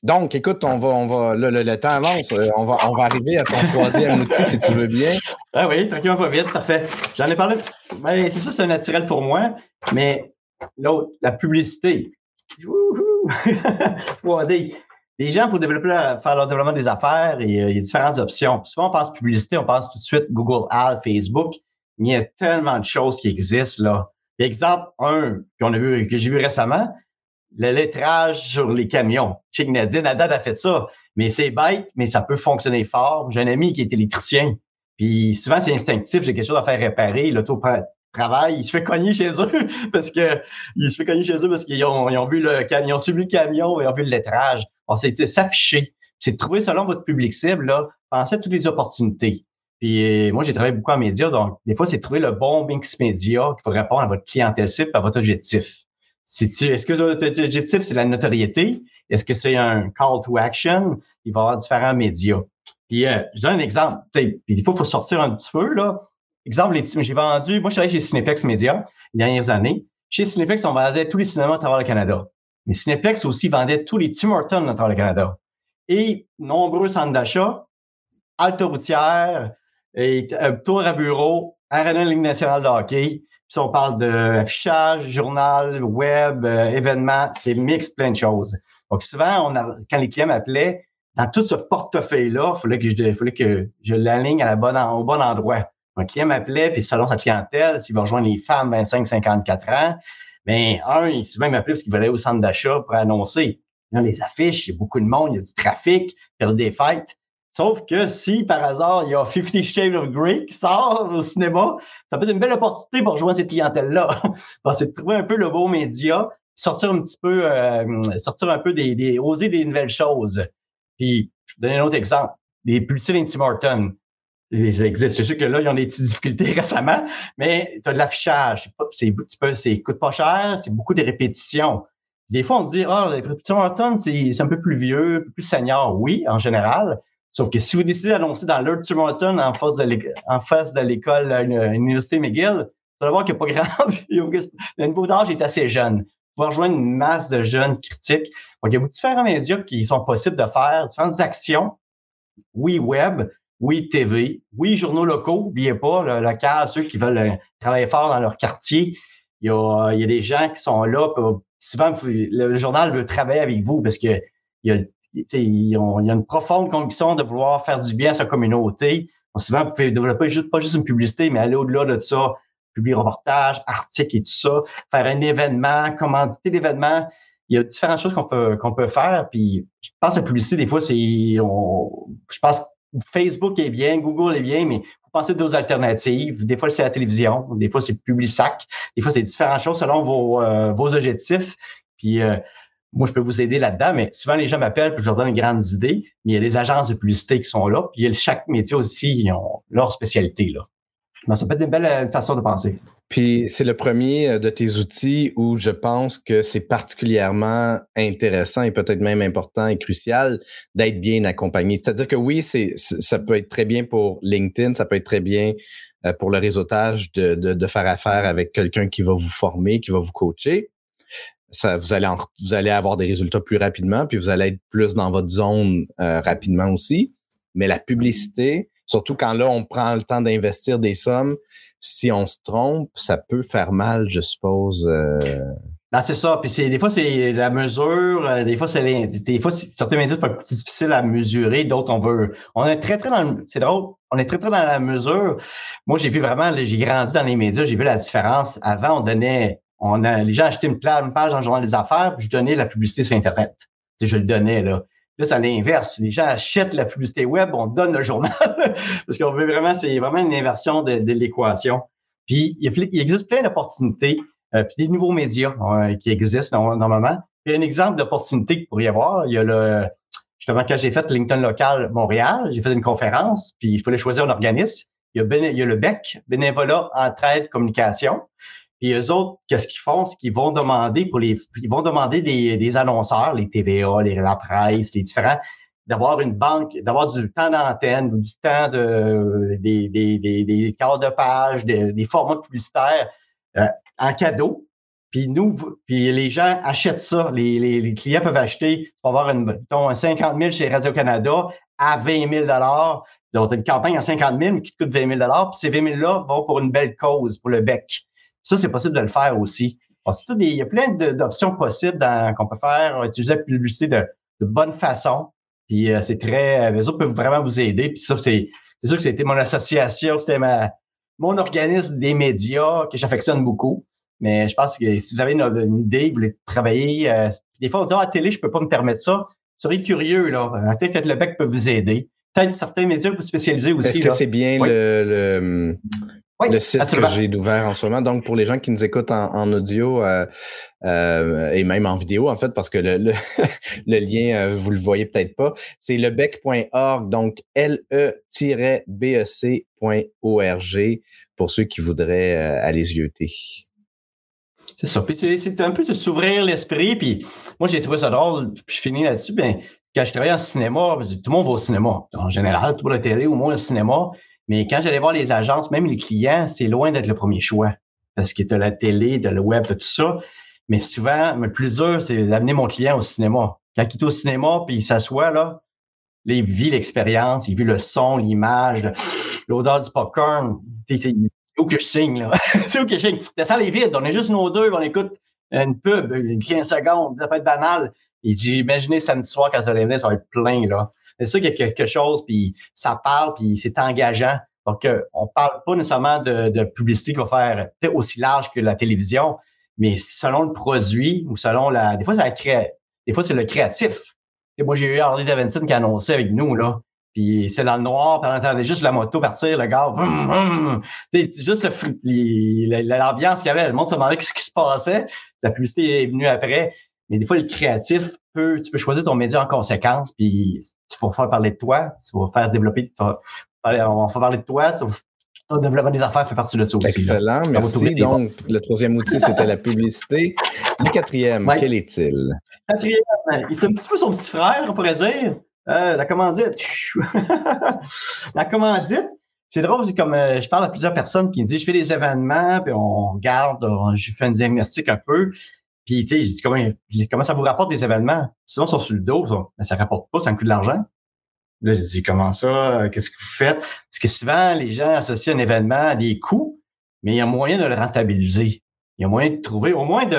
Donc, écoute, on va, on va, là, le, temps avance. Euh, on va, on va arriver à ton troisième outil, si tu veux bien. Ah oui, tranquillement pas vite, parfait. J'en ai parlé. Ben, c'est ça, c'est naturel pour moi, mais l'autre, la publicité. les gens, pour développer, faire leur développement des affaires, et, euh, il y a différentes options. souvent, on pense publicité, on pense tout de suite Google Ads, Facebook, mais il y a tellement de choses qui existent, là. Exemple un, qu'on a vu, que j'ai vu récemment, le lettrage sur les camions. Chez Nadine, Haddad a fait ça. Mais c'est bête, mais ça peut fonctionner fort. J'ai un ami qui est électricien. Puis souvent, c'est instinctif, j'ai quelque chose à faire réparer. L'auto travail, il se fait cogner chez eux parce que il se fait cogner chez eux parce qu'ils ont, ils vu le camion, suivi le camion et ont vu le lettrage. On s'est s'afficher. C'est de trouver selon votre public cible, là, pensez à toutes les opportunités. Puis euh, moi, j'ai travaillé beaucoup en médias, donc des fois, c'est trouver le bon mix média qui va répondre à votre clientèle cible, à votre objectif. Est-ce que votre objectif, c'est la notoriété? Est-ce que c'est un call to action? Il va y avoir différents médias. Puis euh, je donne un exemple. Puis des fois, il faut sortir un petit peu, là. Exemple, j'ai vendu, moi, je travaillais chez Cineplex Media les dernières années. Chez Cineplex, on vendait tous les cinémas à travers le Canada. Mais Cineplex aussi vendait tous les Tim Hortons travers le Canada. Et nombreux centres d'achat, Alta routière, euh, tour à bureau, Arena Ligue nationale de hockey. Puis on parle d'affichage, journal, web, euh, événements, c'est mix plein de choses. Donc souvent, quand les clients m'appelaient, dans tout ce portefeuille-là, il fallait que je, l'aligne au bon endroit. Un client m'appelait, puis selon sa clientèle, s'il va rejoindre les femmes 25-54 ans, mais un, il souvent m'appelait parce qu'il aller au centre d'achat pour annoncer. Il y a les affiches, il y a beaucoup de monde, il y a du trafic, il y a des fêtes. Sauf que si, par hasard, il y a Fifty Shades of Grey qui sort au cinéma, ça peut être une belle opportunité pour rejoindre cette clientèle-là. c'est de trouver un peu le beau média, sortir un petit peu, euh, sortir un peu des, des, oser des nouvelles choses. Puis, je vais donner un autre exemple. Les publicités Tim Hortons ils existent. C'est sûr que là, ils ont des petites difficultés récemment, mais tu as de l'affichage. C'est, c'est, coûte pas cher, c'est beaucoup de répétitions. Des fois, on se dit, ah, oh, les répétitions en c'est, un peu plus vieux, plus senior. Oui, en général. Sauf que si vous décidez d'annoncer dans de en face de l'école, en face de l'école, à l'université McGill, vous allez voir qu'il n'y a pas grand, le niveau d'âge est assez jeune. Vous rejoindre une masse de jeunes critiques. Donc, il y a différents médias qui sont possibles de faire, différentes actions. Oui, web, oui, TV, oui, journaux locaux, n'oubliez pas, le local, ceux qui veulent euh, travailler fort dans leur quartier. Il y a, il y a des gens qui sont là. souvent, le journal veut travailler avec vous parce que il y a, y a une profonde conviction de vouloir faire du bien à sa communauté. souvent, vous pouvez développer juste, pas juste une publicité, mais aller au-delà de ça, publier reportages, articles et tout ça, faire un événement, commanditer l'événement. Il y a différentes choses qu'on peut, qu'on peut faire. Puis, je pense que la publicité, des fois, c'est, je pense Facebook est bien, Google est bien, mais faut penser d'autres alternatives. Des fois, c'est la télévision, des fois, c'est Publisac, des fois, c'est différentes choses selon vos, euh, vos objectifs. Puis, euh, moi, je peux vous aider là-dedans, mais souvent, les gens m'appellent puis je leur donne des grandes idées. Mais il y a des agences de publicité qui sont là. Puis, chaque métier aussi, ils ont leur spécialité. Là. Donc, ça peut être une belle euh, façon de penser. Puis c'est le premier euh, de tes outils où je pense que c'est particulièrement intéressant et peut-être même important et crucial d'être bien accompagné. C'est-à-dire que oui, ça peut être très bien pour LinkedIn, ça peut être très bien euh, pour le réseautage de, faire affaire avec quelqu'un qui va vous former, qui va vous coacher. Ça, vous allez vous allez avoir des résultats plus rapidement, puis vous allez être plus dans votre zone euh, rapidement aussi. Mais la publicité, surtout quand là on prend le temps d'investir des sommes, si on se trompe, ça peut faire mal, je suppose. Euh, Ben, c'est ça. Puis des fois c'est la mesure, euh, des fois c'est des fois certaines mesures peuvent être plus difficiles à mesurer, d'autres on veut. On est très très dans c'est drôle, on est très très dans la mesure. Moi j'ai vu vraiment, j'ai grandi dans les médias, j'ai vu la différence. Avant on donnait, on a les gens achetaient une, page dans le journal des affaires, puis je donnais la publicité sur internet. Je le donnais là. Là, c'est l'inverse. Les gens achètent la publicité web, on donne le journal. Parce qu'on veut vraiment, c'est vraiment une inversion de, l'équation. Puis, il, existe plein d'opportunités. Euh, puis des nouveaux médias euh, qui existent normalement. A un exemple d'opportunité qu'il pourrait y avoir. Il y a le, justement, quand j'ai fait LinkedIn local Montréal, j'ai fait une conférence, puis il fallait choisir un organisme. Il y a, il y a le BEC, Bénévolat, Entraide, Communication. Puis eux autres, qu'est-ce qu'ils font? C'est qu'ils vont demander pour ils vont demander des, annonceurs, les TVA, les, la presse, les différents, d'avoir une banque, d'avoir du temps d'antenne ou du temps de, des, des, quarts de page, des, formats publicitaires euh, en cadeau. Puis nous, puis les gens achètent ça. Les, clients peuvent acheter, tu avoir une, mettons, 50 000 chez Radio-Canada à 20 000 Donc, une campagne à 50 000 qui te coûte 20 000 Puis ces 20 000-là vont pour une belle cause, pour le bec. Ça, c'est possible de le faire aussi. il y a plein d'options possibles qu'on peut faire, utiliser la publicité de, de bonne façon. Puis euh, c'est très, les autres peuvent vraiment vous aider. Puis ça, c'est, sûr que c'était mon association, c'était ma, mon organisme des médias que j'affectionne beaucoup. Mais je pense que si vous avez une, idée, vous voulez travailler, euh, des fois, on dit, ah, à la télé, je peux pas me permettre ça. Vous serez curieux, là. Peut-être que le bec peut vous aider. Peut-être certains médias peuvent spécialiser aussi. Est-ce que c'est bien le, le, site que j'ai ouvert en ce moment? Donc, pour les gens qui nous écoutent en, audio euh, euh, et même en vidéo, en fait, parce que le, le, lien, vous le voyez peut-être pas, c'est lebec.org, donc le-bec.org pour ceux qui voudraient aller zioter. C'est ça. Puis c'est un peu de s'ouvrir l'esprit. Puis moi, j'ai trouvé ça drôle. Puis je finis là-dessus. Bien, quand je travaillais en cinéma, tout le monde va au cinéma. En général, tout le télé ou moins au cinéma. Mais quand j'allais voir les agences, même les clients, c'est loin d'être le premier choix. Parce que tu as la télé, de le web, tout ça. Mais souvent, le plus dur, c'est d'amener mon client au cinéma. Quand il est au cinéma, puis il s'assoit, là, là, il vit l'expérience, il vit le son, l'image, l'odeur du popcorn où que je signe, là? c'est où que je signe? La salle est vide, on est juste nos deux, on écoute une pub, 15 secondes, ça peut être banal. Il dit, imaginez samedi soir quand ça venir, ça va être plein, là. C'est ça qu'il y a quelque chose, puis ça parle, puis c'est engageant. Donc, euh, on parle pas nécessairement de, publicité qui va faire aussi large que la télévision, mais selon le produit ou selon la. Des fois, c'est la Des fois, c'est le créatif. Et moi, j'ai eu Harley Davidson qui a annoncé avec nous, là. Puis c'est dans le noir, puis on entendait juste la moto partir, le gars, c'est juste l'ambiance qu'il y avait. Le monde se demandait ce qui se passait. La publicité est venue après. Mais des fois, le créatif peut, tu peux choisir ton média en conséquence, puis tu vas faire parler de toi, tu vas faire développer, tu vas, on va faire parler de toi, tu vas développer des affaires fait partie de ça aussi. Excellent, merci. Donc, le troisième outil, c'était la publicité. Le quatrième, quel est-il? Quatrième, c'est un petit peu son petit frère, on pourrait dire. Euh, la commandite. la commandite, c'est drôle, c'est comme euh, je parle à plusieurs personnes qui me disent je fais des événements, puis on regarde, je fais un diagnostic un peu. Tu sais, j'ai dit comment, ça vous rapporte des événements? Sinon, ils sont sur le dos, ça. Mais ça rapporte pas, ça me coûte de l'argent. Là, j'ai dit, comment ça? Qu'est-ce que vous faites? Parce que souvent, les gens associent un événement à des coûts, mais il y a moyen de le rentabiliser il y a moyen de trouver, au moins de,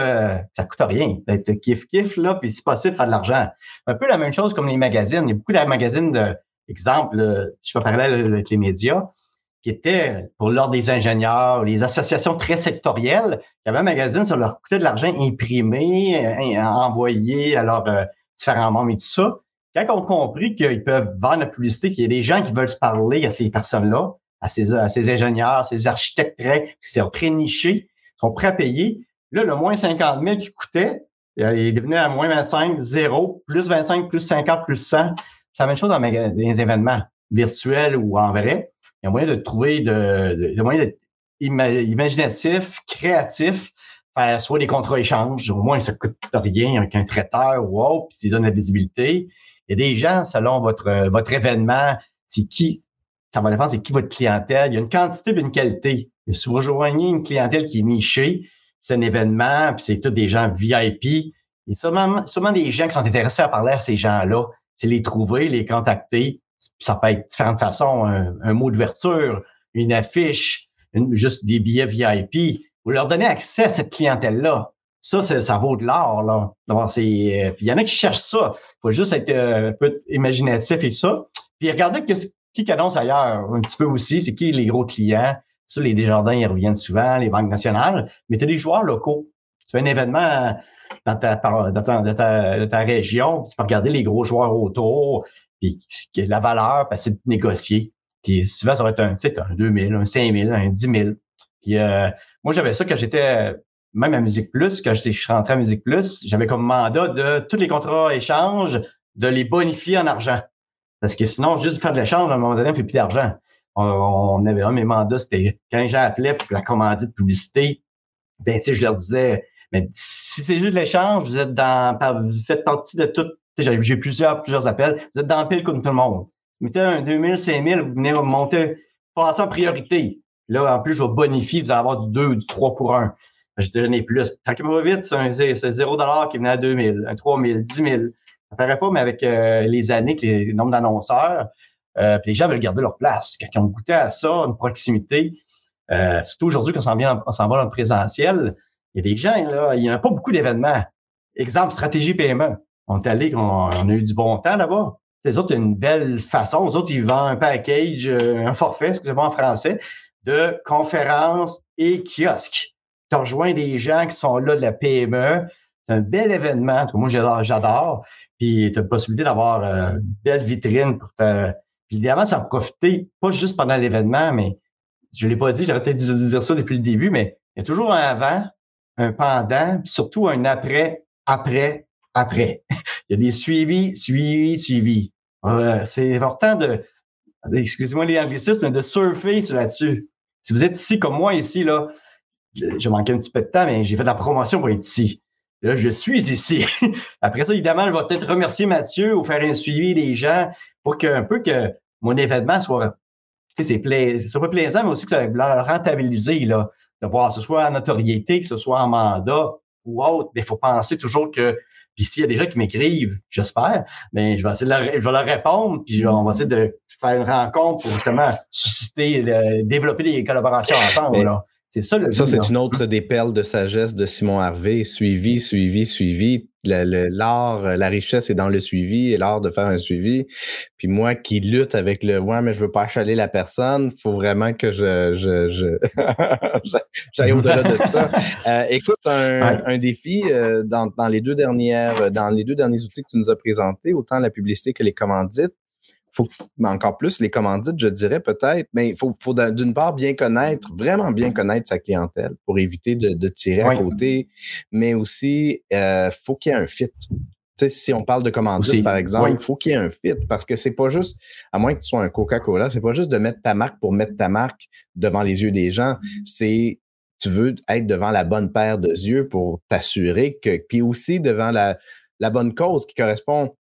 ça coûte rien, d'être kiff-kiff, là, puis si possible, faire de l'argent. Un peu la même chose comme les magazines. Il y a beaucoup de magazines de, exemple, je peux parler avec les médias, qui étaient pour l'ordre des ingénieurs, les associations très sectorielles, il y avait un magazine, ça leur coûtait de l'argent imprimé, euh, envoyé à leurs euh, différents membres et tout ça. Quand on a compris qu'ils peuvent vendre la publicité, qu'il y a des gens qui veulent se parler à ces personnes-là, à ces, à ces ingénieurs, à ces architectes très, qui sont très nichés, sont prêts à payer. Là, le moins 50 000 qui coûtait, il est devenu à moins 25, 0, plus 25, plus 50, plus 100. C'est la même chose dans les événements virtuels ou en vrai. Il y a moyen de trouver de, de, moyen d'être imaginatif, créatif, faire soit des contrats échanges, au moins ça ne coûte rien avec un traiteur ou autre, puis ça donne la visibilité. Il y a des gens, selon votre, votre événement, c'est qui, ça va dépendre c'est qui votre clientèle. Il y a une quantité et une qualité. Si vous rejoignez une clientèle qui est nichée, c'est un événement, puis c'est tous des gens VIP, il y a sûrement des gens qui sont intéressés à parler à ces gens-là. C'est les trouver, les contacter. Ça peut être différentes façons, un, mot d'ouverture, une affiche, juste des billets VIP. Vous leur donnez accès à cette clientèle-là. ça, ça vaut de l'or, là. Euh, il y en a qui cherchent ça. Il faut juste être euh, un peu imaginatif et ça. Puis regardez que, qui annonce ailleurs un petit peu aussi, c'est qui les gros clients. Ça, les Desjardins, ils reviennent souvent, les banques nationales. Mais tu as des joueurs locaux. Tu fais un événement dans ta, dans ta, ta, région, tu peux regarder les gros joueurs autour, la valeur, puis c'est de négocier. Puis souvent, ça va être un, tu sais, un 2000, un 5000, un 10 000. Puis euh, moi, j'avais ça quand j'étais même à Musique Plus, quand je suis rentré à Musique Plus, j'avais comme mandat de tous les contrats échanges, de les bonifier en argent. Parce que sinon, juste faire de l'échange, à un moment donné, on fait plus d'argent. On, avait un, mes mandats, c'était quand j'appelais pour la commandite de publicité, ben, tu sais, je leur disais, mais si c'est juste de l'échange, vous êtes dans, vous faites partie de tout. J'ai plusieurs, plusieurs appels. Vous êtes dans le pile comme tout le monde. Mettez un 2000, 5000, vous venez monter, passer en priorité. Là, en plus, je vais bonifier, vous allez avoir du 2 ou du 3 pour 1. Je donne plus. Tranquillement pas vite, c'est 0 qui venait à 2000, un 3000, 10 000. Ça paraît pas, mais avec euh, les années, que les, nombres d'annonceurs, euh, puis les gens veulent garder leur place. Quand ils ont goûté à ça, une proximité, euh, surtout aujourd'hui, quand on s'en va dans le présentiel, il y a des gens, là, il n'y a pas beaucoup d'événements. Exemple, stratégie PME. On est allé, on, a eu du bon temps là-bas. Les autres, une belle façon. Les autres, ils vendent un package, un forfait, excusez-moi en français, de conférences et kiosques tu rejoins des gens qui sont là de la PME. C'est un bel événement. Moi, j'adore. Puis tu as la possibilité d'avoir euh, une belle vitrine pour te. Puis évidemment, ça profiter, pas juste pendant l'événement, mais je ne l'ai pas dit, j'aurais peut-être dû dire ça depuis le début, mais il y a toujours un avant, un pendant, puis surtout un après, après, après. il y a des suivis, suivis, suivis. C'est important de, excusez-moi les anglicismes, mais de surfer là-dessus. Si vous êtes ici comme moi ici, là, j'ai manqué un petit peu de temps, mais j'ai fait de la promotion pour être ici. Là, je suis ici. Après ça, évidemment, je vais peut-être remercier Mathieu ou faire un suivi des gens pour qu'un peu que mon événement soit, tu sais, c'est soit plaisant, mais aussi que ça va rentabiliser, là, de voir que ce soit en notoriété, que ce soit en mandat ou autre. Mais il faut penser toujours que, puis s'il y a des gens qui m'écrivent, j'espère, mais je vais essayer de leur, je vais leur répondre, puis on va essayer de faire une rencontre pour justement susciter, développer des collaborations ensemble. là. C'est ça Ça, c'est une autre des perles de sagesse de Simon Harvey. Suivi, suivi, suivi. L'art, la richesse est dans le suivi et l'art de faire un suivi. Puis moi qui lutte avec le ouais, mais je veux pas achaler la personne, faut vraiment que je, je, j'aille au-delà de ça. Euh, écoute, un, défi euh, dans, dans, les deux dernières, dans les deux derniers outils que tu nous as présentés, autant la publicité que les commandites, faut encore plus les commandites, je dirais peut-être, mais il faut, d'une part bien connaître, vraiment bien connaître sa clientèle pour éviter de, tirer à côté, mais aussi euh, faut qu'il y ait un fit. si on parle de commandites, par exemple, il faut qu'il y ait un fit parce que c'est pas juste, à moins que tu sois un Coca-Cola, c'est pas juste de mettre ta marque pour mettre ta marque devant les yeux des gens. C'est tu veux être devant la bonne paire de yeux pour t'assurer que, puis aussi devant la, la bonne cause qui correspond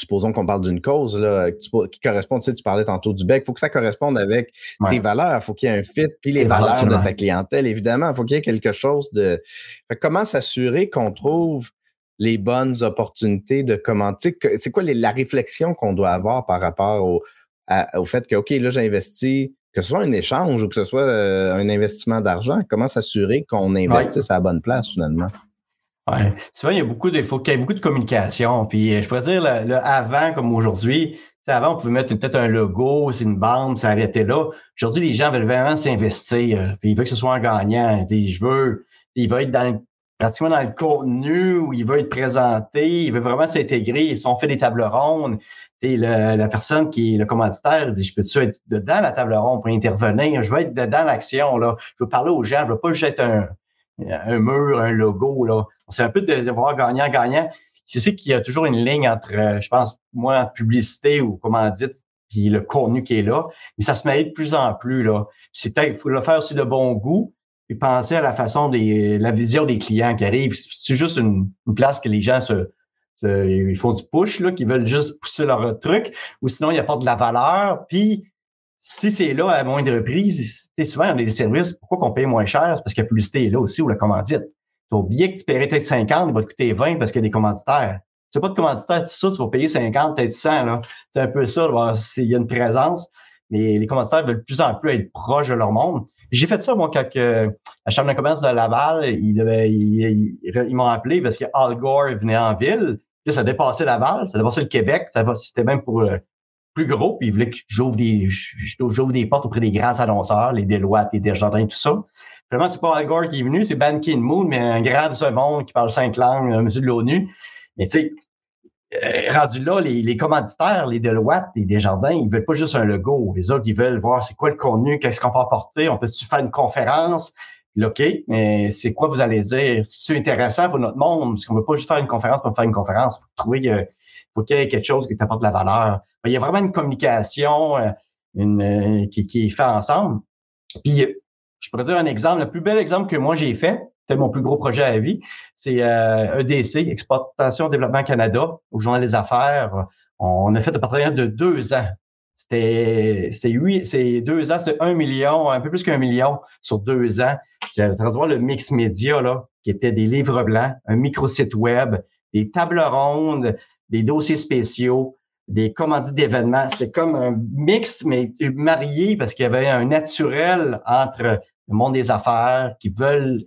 supposons qu'on parle d'une cause là, qui, correspond, tu sais, tu parlais tantôt du bec, il faut que ça corresponde avec tes valeurs, il faut qu'il y ait un fit, puis les valeurs de ta clientèle, évidemment, il faut qu'il y ait quelque chose de... comment s'assurer qu'on trouve les bonnes opportunités de comment... C'est quoi la réflexion qu'on doit avoir par rapport au, au fait que, OK, là, j'ai investi, que ce soit un échange ou que ce soit euh, un investissement d'argent, comment s'assurer qu'on investisse à la bonne place, finalement? Ouais. Souvent, il y a beaucoup de, faut qu'il y ait beaucoup de communication. Puis, euh, je pourrais dire, le, avant comme aujourd'hui, avant, on pouvait mettre peut-être un logo, c'est une bande, ça arrêtait là. Aujourd'hui, les gens veulent vraiment s'investir. Puis, ils veulent que ce soit un gagnant. je veux, il va être dans pratiquement dans le contenu où il veut être présenté, il veut vraiment s'intégrer. Ils ont fait des tables rondes. Le, la personne qui est le commanditaire dit Je peux-tu être dedans la table ronde pour intervenir? Je veux être dedans l'action. Là. Je veux parler aux gens, je veux pas juste être un, un mur, un logo. Là. C'est un peu de, voir gagnant-gagnant. C'est sais qu'il y a toujours une ligne entre, euh, je pense, moi, publicité ou commandite, puis le contenu qui est là. Mais ça se met de plus en plus. là. C'est il faut le faire aussi de bon goût, et penser à la façon des, la vision des clients qui arrivent. C'est juste une, place que les gens se, ils font du push, là, qui veulent juste pousser leur truc, ou sinon ils apportent de la valeur, puis si c'est là à moindre prix, souvent, des services, pourquoi qu'on paye moins cher? C'est parce que la publicité est là aussi ou la commandite. Tu as oublié que tu paierais peut-être 50, il va te coûter 20 parce qu'il y a des commanditaires. Tu pas de commanditaire, tout ça, tu vas payer 50, peut-être 100. C'est un peu ça, s'il y a une présence. Mais les commanditaires veulent de plus en plus être proches de leur monde. J'ai fait ça, moi, quand euh, la Chambre de commerce de Laval, ils, ils, m'ont appelé parce que Al Gore venait en ville. Là, ça dépassait Laval, ça dépassait le Québec, ça c'était même pour euh, plus gros, puis ils voulaient que j'ouvre des, j'ouvre des portes auprès des grands annonceurs, les Deloitte, les Desjardins, tout ça. Vraiment, c'est pas Al Gore qui est venu, c'est Ban Ki-moon, mais un grand ce monde qui parle cinq langues, un monsieur de l'ONU. Mais tu sais, euh, rendu là, les, commanditaires, les Deloitte, les Desjardins, ils veulent pas juste un logo. Les autres, ils veulent voir c'est quoi le contenu, qu'est-ce qu'on peut apporter, on peut-tu faire une conférence? OK, mais c'est quoi vous allez dire? C'est intéressant pour notre monde? Parce qu'on ne veut pas juste faire une conférence pour faire une conférence. Il faut trouver, euh, faut qu'il y ait quelque chose qui t'apporte de la valeur. Il y a vraiment une communication euh, une, qui, est faite ensemble. Puis, je pourrais dire un exemple, le plus bel exemple que moi j'ai fait, c'était mon plus gros projet à la vie. C'est euh, EDC, Exportation Développement Canada, au Journal des Affaires. On a fait un partenariat de deux ans. C'était huit, c'est deux ans, c'est un million, un peu plus qu'un million sur deux ans. J'avais voir le mix média, là, qui était des livres blancs, un microsite web, des tables rondes, des dossiers spéciaux, des commandites d'événements. C'est comme un mix, mais marié parce qu'il y avait un naturel entre le monde des affaires qui veulent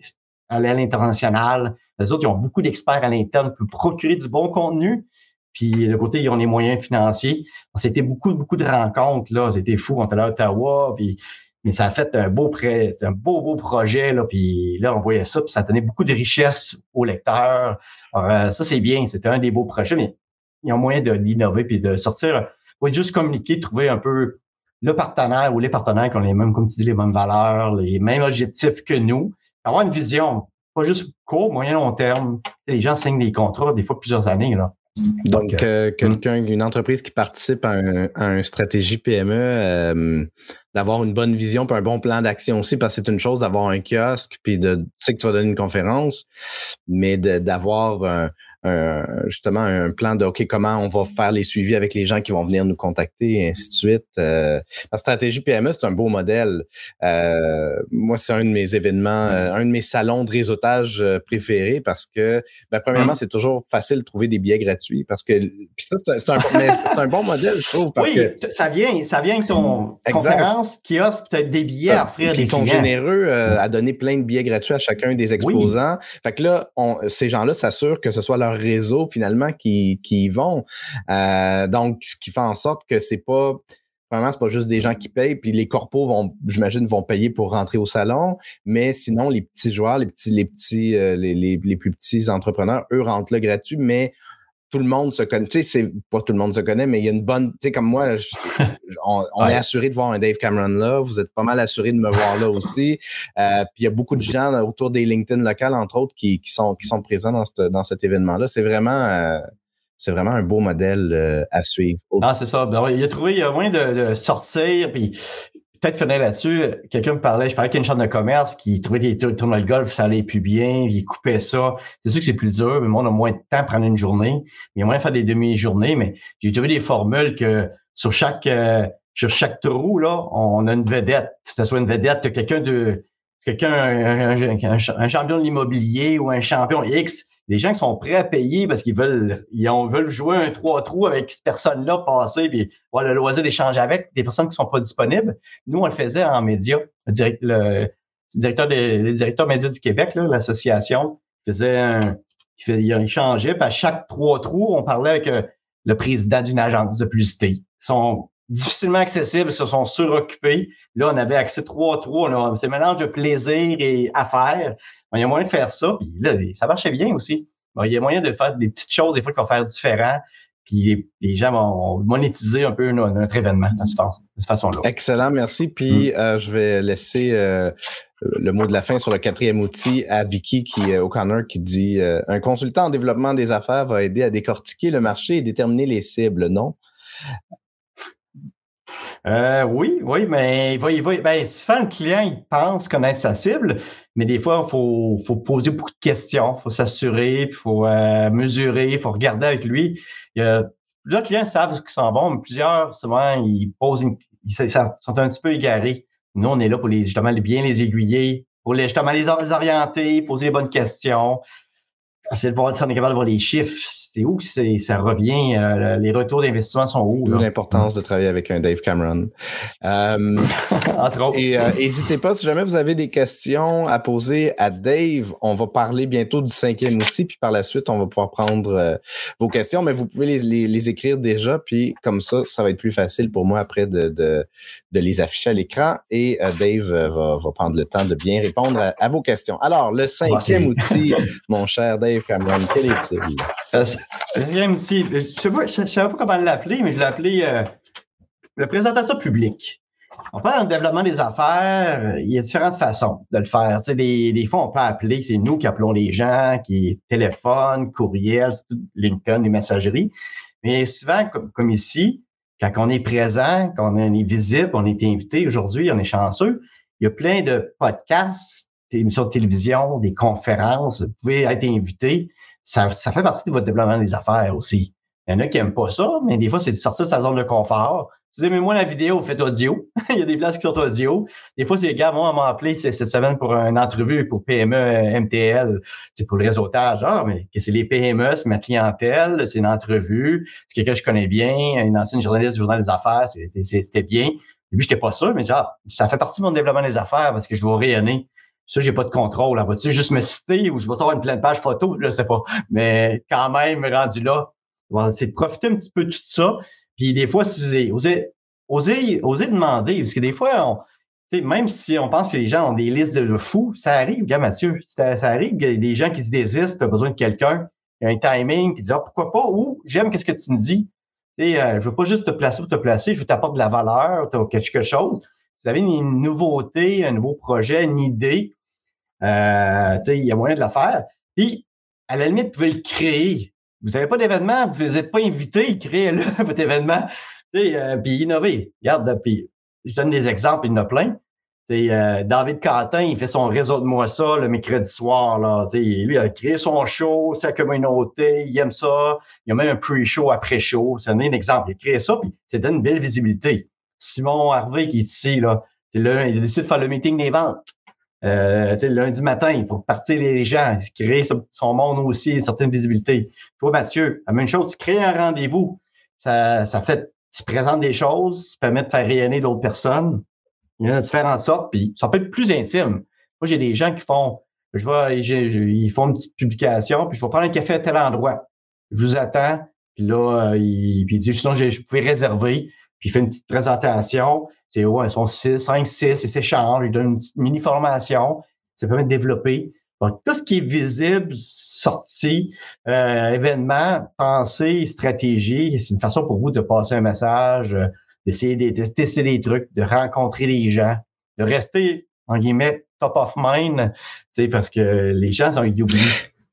aller à l'international. Les autres, ils ont beaucoup d'experts à l'interne pour procurer du bon contenu. Puis le côté, ils ont les moyens financiers. C'était beaucoup, beaucoup de rencontres. là. C'était fou. On était à Ottawa. Puis, mais ça a fait un beau un beau, beau projet. Là, puis là, on voyait ça, puis ça donnait beaucoup de richesse aux lecteurs. Alors, euh, ça, c'est bien. C'était un des beaux projets, mais y a moyen d'innover puis de sortir. faut juste communiquer, trouver un peu le partenaire ou les partenaires qui ont les mêmes, comme tu dis, les mêmes valeurs, les mêmes objectifs que nous avoir une vision, pas juste court, moyen, long terme. Les gens signent des contrats, des fois plusieurs années. Là. Donc, euh, quelqu'un, une entreprise qui participe à un, stratégie PME, euh, d'avoir une bonne vision puis un bon plan d'action aussi, parce que c'est une chose d'avoir un kiosque puis de tu sais que tu vas donner une conférence, mais d'avoir un, justement un plan de OK, comment on va faire les suivis avec les gens qui vont venir nous contacter et ainsi de suite. Euh, la stratégie PME, c'est un beau modèle. Euh, moi, c'est un de mes événements, euh, un de mes salons de réseautage préférés parce que, ben, premièrement, hum. c'est toujours facile de trouver des billets gratuits parce que, puis ça, c'est un, un, bon modèle, je trouve. Parce oui, ça vient, ça vient ton conférence, kiosque, peut-être des billets à offrir. Ils sont généreux à donner plein de billets gratuits à chacun des exposants. Fait que là, on, ces gens-là s'assurent que ce soit leur réseau finalement qui, qui y vont. Euh, donc, ce qui fait en sorte que c'est pas Vraiment, c'est pas juste des gens qui payent, puis les corpos vont, j'imagine, vont payer pour rentrer au salon, mais sinon, les petits joueurs, les petits, les euh, plus petits entrepreneurs, eux rentrent là gratuit, mais tout le monde se connaît. Tu sais, c'est pas tout le monde se connaît, mais il y a une bonne. Tu sais, comme moi, on, est assuré de voir un Dave Cameron là. Vous êtes pas mal assuré de me voir là aussi. Euh, puis il y a beaucoup de gens autour des LinkedIn locales, entre autres, qui, qui sont, qui sont présents dans, ce, dans cet événement-là. C'est vraiment. Euh, c'est vraiment un beau modèle euh, à suivre. Non, c'est ça. Ben, il a trouvé, a moyen de, de sortir, puis peut-être finir là-dessus, quelqu'un me parlait, je parlais qu'il y a une chambre de commerce qui trouvait des tournois le golf, ça allait plus bien, il coupait ça. C'est sûr que c'est plus dur, mais moi, on a moins de temps à prendre une journée. Il y a moyen de faire des demi-journées, mais j'ai trouvé des formules que sur chaque euh, sur chaque trou, là, on a une vedette. Que ce soit une vedette, quelqu'un de quelqu'un, un, un, champion de l'immobilier ou un champion X, des gens qui sont prêts à payer parce qu'ils veulent, ils veulent jouer un trois trous avec cette personne-là, passer, puis avoir le loisir d'échanger avec des personnes qui sont pas disponibles. Nous, on le faisait en médias. Le, directeur des médias du Québec, l'association, faisait un, il, échangeait, puis à chaque trois trous, on parlait avec euh, le président d'une agence de publicité. Sont difficilement accessibles, ils se sont suroccupés. Là, on avait accès trois trous. C'est un mélange de plaisir et affaires. il y a moyen de faire ça. Puis là, ça marchait bien aussi. il y a moyen de faire des petites choses, des fois, qu'on va faire différent. Puis les, gens vont monétiser un peu notre, événement de cette façon-là. Excellent, merci. Puis mm. euh, je vais laisser euh, le mot de la fin sur le quatrième outil à Vicky qui au corner qui dit euh, un consultant en développement des affaires va aider à décortiquer le marché et déterminer les cibles, non? Euh, oui, oui, mais il va, ben, souvent, le client, il pense connaître sa cible, mais des fois, il faut, poser beaucoup de questions, il faut s'assurer, il faut euh, mesurer, il faut regarder avec lui. Y a, plusieurs clients savent ce qu'ils sont bons, mais plusieurs, souvent, ils posent une, ils sont un petit peu égarés. Nous, on est là pour les, justement bien les aiguiller, pour les, justement les orienter, poser les bonnes questions. essayer de voir si on est capable de voir les chiffres. C'est où que ça revient? Euh, les retours d'investissement sont où? L'importance de travailler avec un Dave Cameron. Euh, Entre autres. Et euh, n'hésitez pas, si jamais vous avez des questions à poser à Dave, on va parler bientôt du cinquième outil, puis par la suite, on va pouvoir prendre vos questions, mais vous pouvez les, les, écrire déjà, puis comme ça, ça va être plus facile pour moi après de, de, de les afficher à l'écran et Dave va, va, prendre le temps de bien répondre à, à vos questions. Alors, le cinquième outil, mon cher Dave Cameron, quel est-il? Euh, le je ne sais, pas comment l'appeler, mais je l'ai appelé euh, la présentation publique. On parle dans le développement des affaires, il y a différentes façons de le faire. Tu des, des, fois, on peut appeler, c'est nous qui appelons les gens, qui téléphone, courriel, LinkedIn, les messageries. Mais souvent, comme, comme, ici, quand on est présent, quand on est visible, on est invité aujourd'hui, on est chanceux, il y a plein de podcasts, des émissions de télévision, des conférences, vous pouvez être invité. Ça, ça fait partie de votre développement des affaires aussi. Il y en a qui n'aiment pas ça, mais des fois, c'est de sortir de sa zone de confort. Tu dis, mais moi, la vidéo, faites audio. Il y a des places qui sont audio. Des fois, c'est gars, moi, on m'a appelé cette semaine pour une entrevue pour PME, MTL. C'est pour le réseautage. Ah, mais c'est les PME, c'est ma clientèle, c'est une entrevue. C'est quelqu'un que je connais bien, une ancienne journaliste du Journal des Affaires. C'était bien. Au début, j'étais pas sûr, mais genre, ça fait partie de mon développement des affaires parce que je vais rayonner. Ça, j'ai pas de contrôle. Là. Vas-tu juste me citer ou je vais savoir une pleine page photo? Je sais pas. Mais quand même, rendu là, c'est de profiter un petit peu de tout ça. Puis des fois, si vous osez, osez, osez demander, parce que des fois, on, même si on pense que les gens ont des listes de fous, ça arrive, gars Mathieu, ça, arrive qu'il y a des gens qui se désistent, tu as besoin de quelqu'un, il y a un timing, qui dit ah, pourquoi pas, ou j'aime qu'est-ce que tu me dis. euh, je veux pas juste te placer pour te placer, je veux t'apporter de la valeur, quelque chose. Si vous avez une nouveauté, un nouveau projet, une idée, euh, il y a moyen de la faire. Puis, à la limite, vous pouvez le créer. Vous n'avez pas d'événement, vous n'êtes pas invité, créez-le, votre événement. Euh, puis innover. Regarde, puis je donne des exemples, il y en a plein. Euh, David Quentin, il fait son réseau de moi ça le mercredi soir. Là, lui, il a créé son show, sa communauté, il aime ça. Il y a même un pre-show, après-show. C'est un exemple. Il a créé ça, puis ça donne une belle visibilité. Simon Harvey, qui est ici, là, là, il a décidé de faire le meeting des ventes. Euh, lundi matin, pour partir les gens, créer son monde aussi, une certaine visibilité. Toi, Mathieu, la même chose, tu crées un rendez-vous. Ça, ça fait, tu présentes des choses, ça permet de faire rayonner d'autres personnes. Il y en a différentes sortes, puis ça peut être plus intime. Moi, j'ai des gens qui font, je vois, ils font une petite publication, puis je vais prendre un café à tel endroit. Je vous attends, puis là, euh, il, puis il dit, sinon, je, je pouvais réserver, puis il fait une petite présentation. C'est, ouais, ils sont 6, 5, 6, ils s'échangent, ils donnent une petite mini-formation. Ça permet de développer. Donc, tout ce qui est visible, sorti, euh, événement, pensée, stratégie, c'est une façon pour vous de passer un message, euh, d'essayer de, tester des trucs, de rencontrer les gens, de rester, en guillemets, top of mind, parce que les gens ont été oubliés.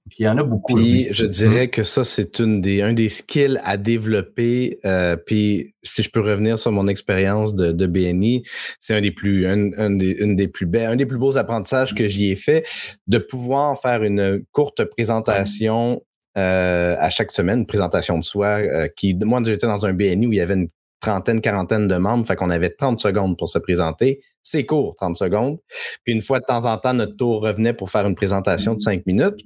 Puis il y en a beaucoup. Puis je dirais que ça, c'est une des, un des skills à développer. Euh, puis si je peux revenir sur mon expérience de, de BNI, c'est un des plus, un, des, une des plus belles, un des plus beaux apprentissages que j'y ai fait, de pouvoir faire une courte présentation euh, à chaque semaine, une présentation de soi. Euh, qui, moi, j'étais dans un BNI où il y avait une trentaine, quarantaine de membres, fait qu'on avait 30 secondes pour se présenter. C'est court, 30 secondes. Puis une fois de temps en temps, notre tour revenait pour faire une présentation de 5 minutes.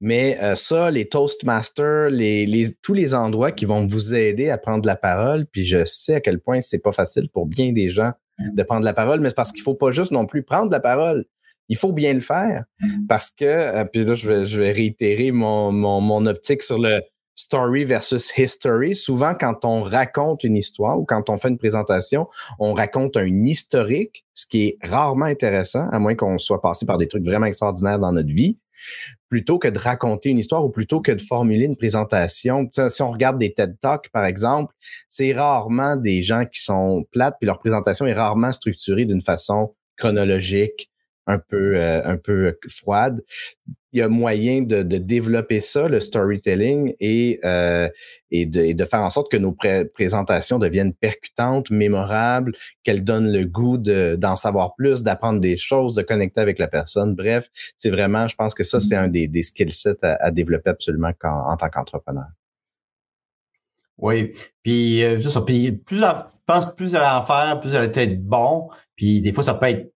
Mais euh, ça, les Toastmasters, les, tous les endroits qui vont vous aider à prendre la parole, puis je sais à quel point c'est pas facile pour bien des gens de prendre la parole, mais parce qu'il faut pas juste non plus prendre la parole. Il faut bien le faire parce que, euh, puis là, je vais, je vais réitérer mon, mon, mon optique sur le story versus history. Souvent, quand on raconte une histoire ou quand on fait une présentation, on raconte un historique, ce qui est rarement intéressant, à moins qu'on soit passé par des trucs vraiment extraordinaires dans notre vie plutôt que de raconter une histoire ou plutôt que de formuler une présentation. Si on regarde des TED Talks, par exemple, c'est rarement des gens qui sont plates, puis leur présentation est rarement structurée d'une façon chronologique, un peu, euh, un peu froide. Il y a moyen de, de développer ça, le storytelling, et, euh, et, de, et, de, faire en sorte que nos présentations deviennent percutantes, mémorables, qu'elles donnent le goût d'en savoir plus, d'apprendre des choses, de connecter avec la personne. Bref, c'est vraiment, je pense que ça, c'est un des, des skill sets à, à développer absolument en, en tant qu'entrepreneur. Oui, puis euh, ça. Puis plus, je pense plus à en faire, plus elle va être bon. Puis des fois, ça peut être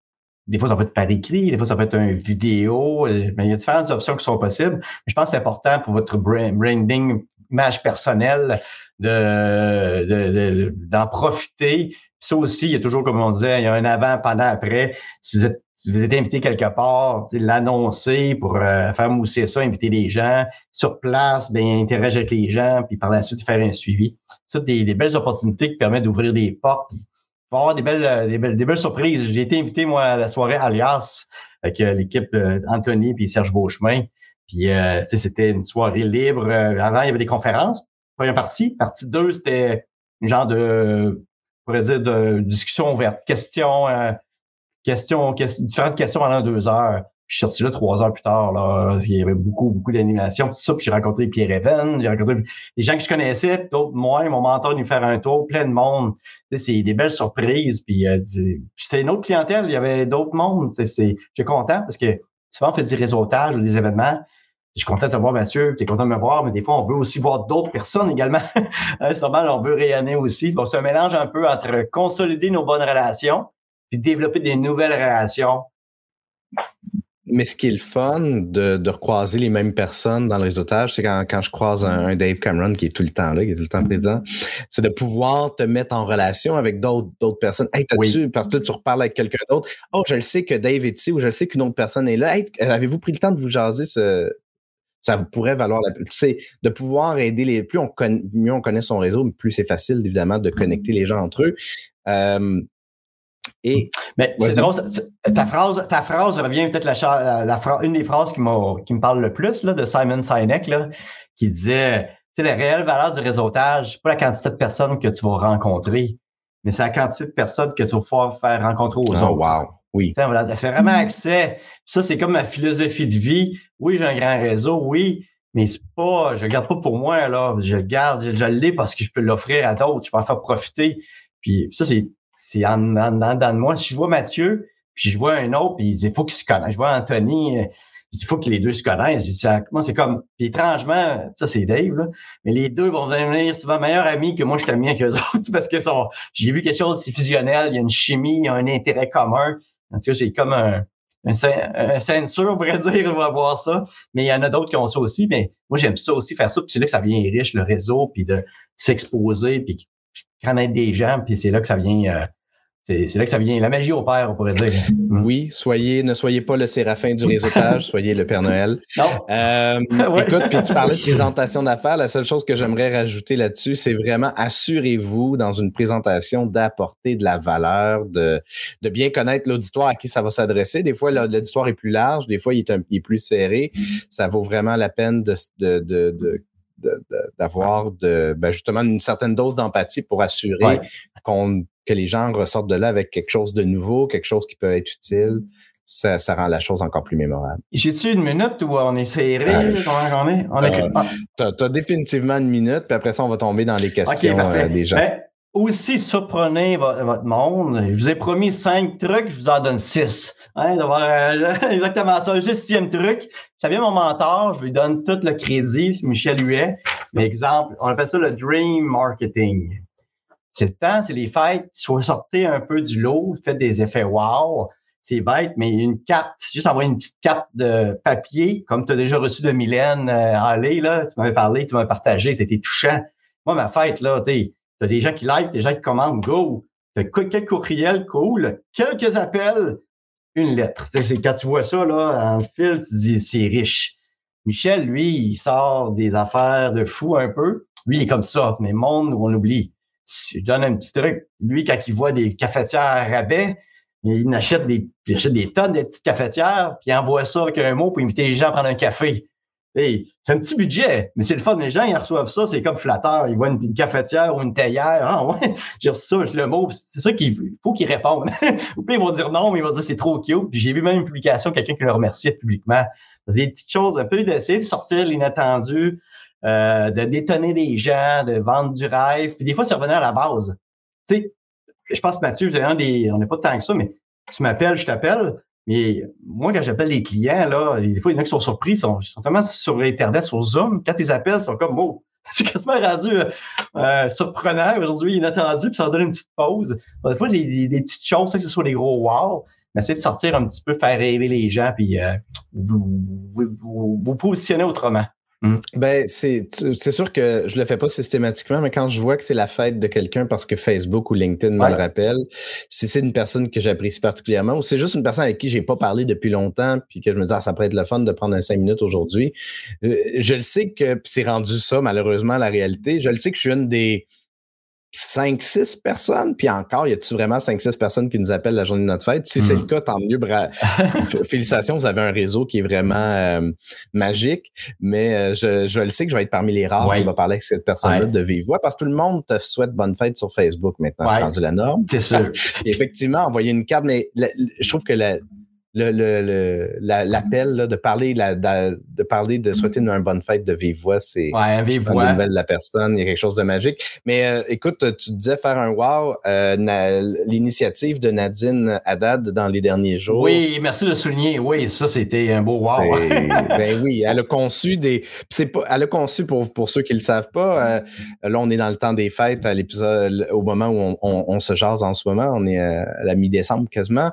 des fois, ça peut être par écrit, des fois, ça peut être une vidéo, mais il y a différentes options qui sont possibles. Je pense que c'est important pour votre branding, image personnelle, de, d'en profiter. Ça aussi, il y a toujours, comme on disait, il y a un avant, pendant, après. Si vous êtes, vous êtes invité quelque part, l'annoncer pour euh, faire mousser ça, inviter les gens sur place, bien interagir avec les gens, puis par la suite faire un suivi. Ça, des, des belles opportunités qui permettent d'ouvrir des portes. Va avoir des belles, euh, des belles, des belles surprises. J'ai été invité, moi, à la soirée Alias avec euh, l'équipe Anthony puis Serge Beauchemin. Puis c'était une soirée libre. avant, il y avait des conférences première partie. Partie 2, c'était une genre de, on pourrait dire, de discussion ouverte. Questions, euh, questions, différentes questions pendant deux heures. Je suis sorti là trois heures plus tard. Là. Il y avait beaucoup, beaucoup d'animation. ça, puis j'ai rencontré Pierre Even, j'ai rencontré des gens que je connaissais, d'autres moins. Mon mentor nous faire un tour, plein de monde. C'est des belles surprises. Puis euh, c'était une autre clientèle. Il y avait d'autres mondes. Je suis content parce que souvent on fait du réseautage ou des événements je suis content de te voir, Mathieu, tu es content de me voir, mais des fois, on veut aussi voir d'autres personnes également. c'est normal, on veut rayonner aussi. Donc, c'est un mélange un peu entre consolider nos bonnes relations puis développer des nouvelles relations. Mais ce qui est le fun de, de recroiser les mêmes personnes dans le réseautage, c'est quand, quand je croise un, Dave Cameron qui est tout le temps là, qui est tout le temps présent, c'est de pouvoir te mettre en relation avec d'autres d'autres personnes. Hey, t'as-tu, parce que tu reparles avec quelqu'un d'autre. Oh, je le sais que Dave est ici ou je le sais qu'une autre personne est là. Hey, avez-vous pris le temps de vous jaser ce, ça pourrait valoir la peine. C'est de pouvoir aider les. Plus on connaît, mieux on connaît son réseau, plus c'est facile, évidemment, de connecter les gens entre eux. Euh, et mais c'est drôle, ta phrase, ta phrase revient peut-être la, la, une des phrases qui, qui me parle le plus là, de Simon Sinek, là, qui disait c'est la réelle valeur du réseautage, pas la quantité de personnes que tu vas rencontrer, mais c'est la quantité de personnes que tu vas pouvoir faire rencontrer aux oh, autres. Wow. Oui. Ça, fait vraiment accès. Ça, c'est comme ma philosophie de vie. Oui, j'ai un grand réseau, oui, mais c'est pas, je le garde pas pour moi, là. Je le garde, je, le l'ai parce que je peux l'offrir à d'autres, je peux en faire profiter. Puis ça, c'est, c'est en, en, de moi. Si je vois Mathieu, puis je vois un autre, puis il faut qu'il se connaisse. Je vois Anthony, il faut que les deux se connaissent. moi, c'est comme, puis étrangement, ça c'est Dave, là, mais les deux vont devenir souvent meilleurs amis que moi je t'aime bien qu'eux autres parce que j'ai vu quelque chose, c'est fusionnel, il y a une chimie, il y a un intérêt commun. En tout cas, j'ai comme un, un, un censure, on pourrait dire, on va voir ça. Mais il y en a d'autres qui ont ça aussi. Mais moi, j'aime ça aussi, faire ça. Puis c'est là que ça vient riche, le réseau, puis de s'exposer, puis connaître des gens. Puis c'est là que ça vient euh, c'est là que ça vient. La magie au père, on pourrait dire. Oui, soyez, ne soyez pas le séraphin du réseautage, soyez le Père Noël. Non. Euh, écoute, puis tu parlais de présentation d'affaires. La seule chose que j'aimerais rajouter là-dessus, c'est vraiment assurez-vous dans une présentation d'apporter de la valeur, de, de bien connaître l'auditoire à qui ça va s'adresser. Des fois, l'auditoire est plus large, des fois, il est, un, il est plus serré. Ça vaut vraiment la peine de, de, de d'avoir de, ben justement une certaine dose d'empathie pour assurer qu'on que les gens ressortent de là avec quelque chose de nouveau, quelque chose qui peut être utile. Ça, ça rend la chose encore plus mémorable. J'ai-tu une minute où on est serré? Euh, on est? On est... Euh, ah. définitivement une minute, puis après ça, on va tomber dans les questions euh, des gens. Ben, aussi, surprenez votre, monde. Je vous ai promis cinq trucs, je vous en donne six. Hein, exactement ça. Juste sixième truc. Ça vient mon mentor, je lui donne tout le crédit, Michel Huet. Mais exemple, on appelle ça le dream marketing. C'est le temps, c'est les fêtes, sortez un peu du lot, faites des effets wow. C'est bête, mais une carte, juste envoyer une petite carte de papier, comme tu as déjà reçu de Mylène euh, Allez, là, tu m'avais parlé, tu m'avais partagé, c'était touchant. Moi, ma fête, là, tu as des gens qui like, des gens qui commandent, go. T'as quelques courriels, cool. Quelques appels, une lettre. C'est quand tu vois ça, là, en fil, tu dis, c'est riche. Michel, lui, il sort des affaires de fou un peu. Lui, il est comme ça, mais monde, on oublie je donne un petit truc. Lui, quand il voit des cafetières à rabais, il achète des, il achète des tonnes de petites cafetières, puis il envoie ça avec un mot pour inviter les gens à prendre un café. C'est un petit budget, mais c'est le fun. Les gens, ils reçoivent ça, c'est comme flatteur. Ils voient une, cafetière ou une théière. Ah ouais, j'ai reçu ça, le mot. C'est ça qu'il faut qu'ils répondent. ou puis ils vont dire non, mais ils vont dire c'est trop cute. Puis j'ai vu même une publication, quelqu'un qui le remerciait publiquement. C'est des petites choses, un peu d'essayer de sortir l'inattendu, euh, de détonner des gens, de vendre du rêve. Puis des fois, c'est revenir à la base. Tu sais, je pense, Mathieu, vous un des, on n'est pas tant que ça, mais tu m'appelles, je t'appelle. Mais moi, quand j'appelle les clients, là, des fois, il y en a qui sont surpris, ils sont, tellement sur Internet, sur Zoom. Quand ils appellent, ils sont comme, oh, c'est quasiment rendu euh, surprenant aujourd'hui, inattendu, puis ça donne une petite pause. Des fois, des, petites choses, que ce soit des gros wow. mais essayez de sortir un petit peu, faire rêver les gens, puis euh, vous, vous, vous, positionner autrement. Hmm. Ben, c'est, c'est sûr que je le fais pas systématiquement, mais quand je vois que c'est la fête de quelqu'un parce que Facebook ou LinkedIn me le rappelle, si c'est une personne que j'apprécie particulièrement ou c'est juste une personne avec qui j'ai pas parlé depuis longtemps puis que je me dis, ah, ça pourrait être le fun de prendre un cinq minutes aujourd'hui, euh, je le sais que c'est rendu ça, malheureusement, la réalité. Je le sais que je suis une des, 5-6 personnes, puis encore, y a-tu vraiment 5-6 personnes qui nous appellent la journée de notre fête? Si c'est le mm. cas, tant mieux. Félicitations, vous avez un réseau qui est vraiment euh, magique, mais euh, je, je le sais que je vais être parmi les rares qui va parler avec cette personne-là de vive voix, parce que tout le monde te souhaite bonne fête sur Facebook maintenant, c'est rendu la norme. C'est sûr. effectivement, envoyer une carte, mais je trouve que la, le, le, l'appel de parler de, de, parler de souhaiter une, bonne fête de vive voix, c'est ouais, vive voix. nouvelle de la personne, il y a quelque chose de magique. Mais euh, écoute, tu disais faire un wow, euh, l'initiative de Nadine Haddad dans les derniers jours. Oui, merci de souligner. Oui, ça c'était un beau wow. ben oui, elle a conçu des, c'est pas, elle a conçu pour pour ceux qui le savent pas. Euh, là, on est dans le temps des fêtes à l'épisode, au moment où on, on, se jase en ce moment, on est à la mi-décembre quasiment.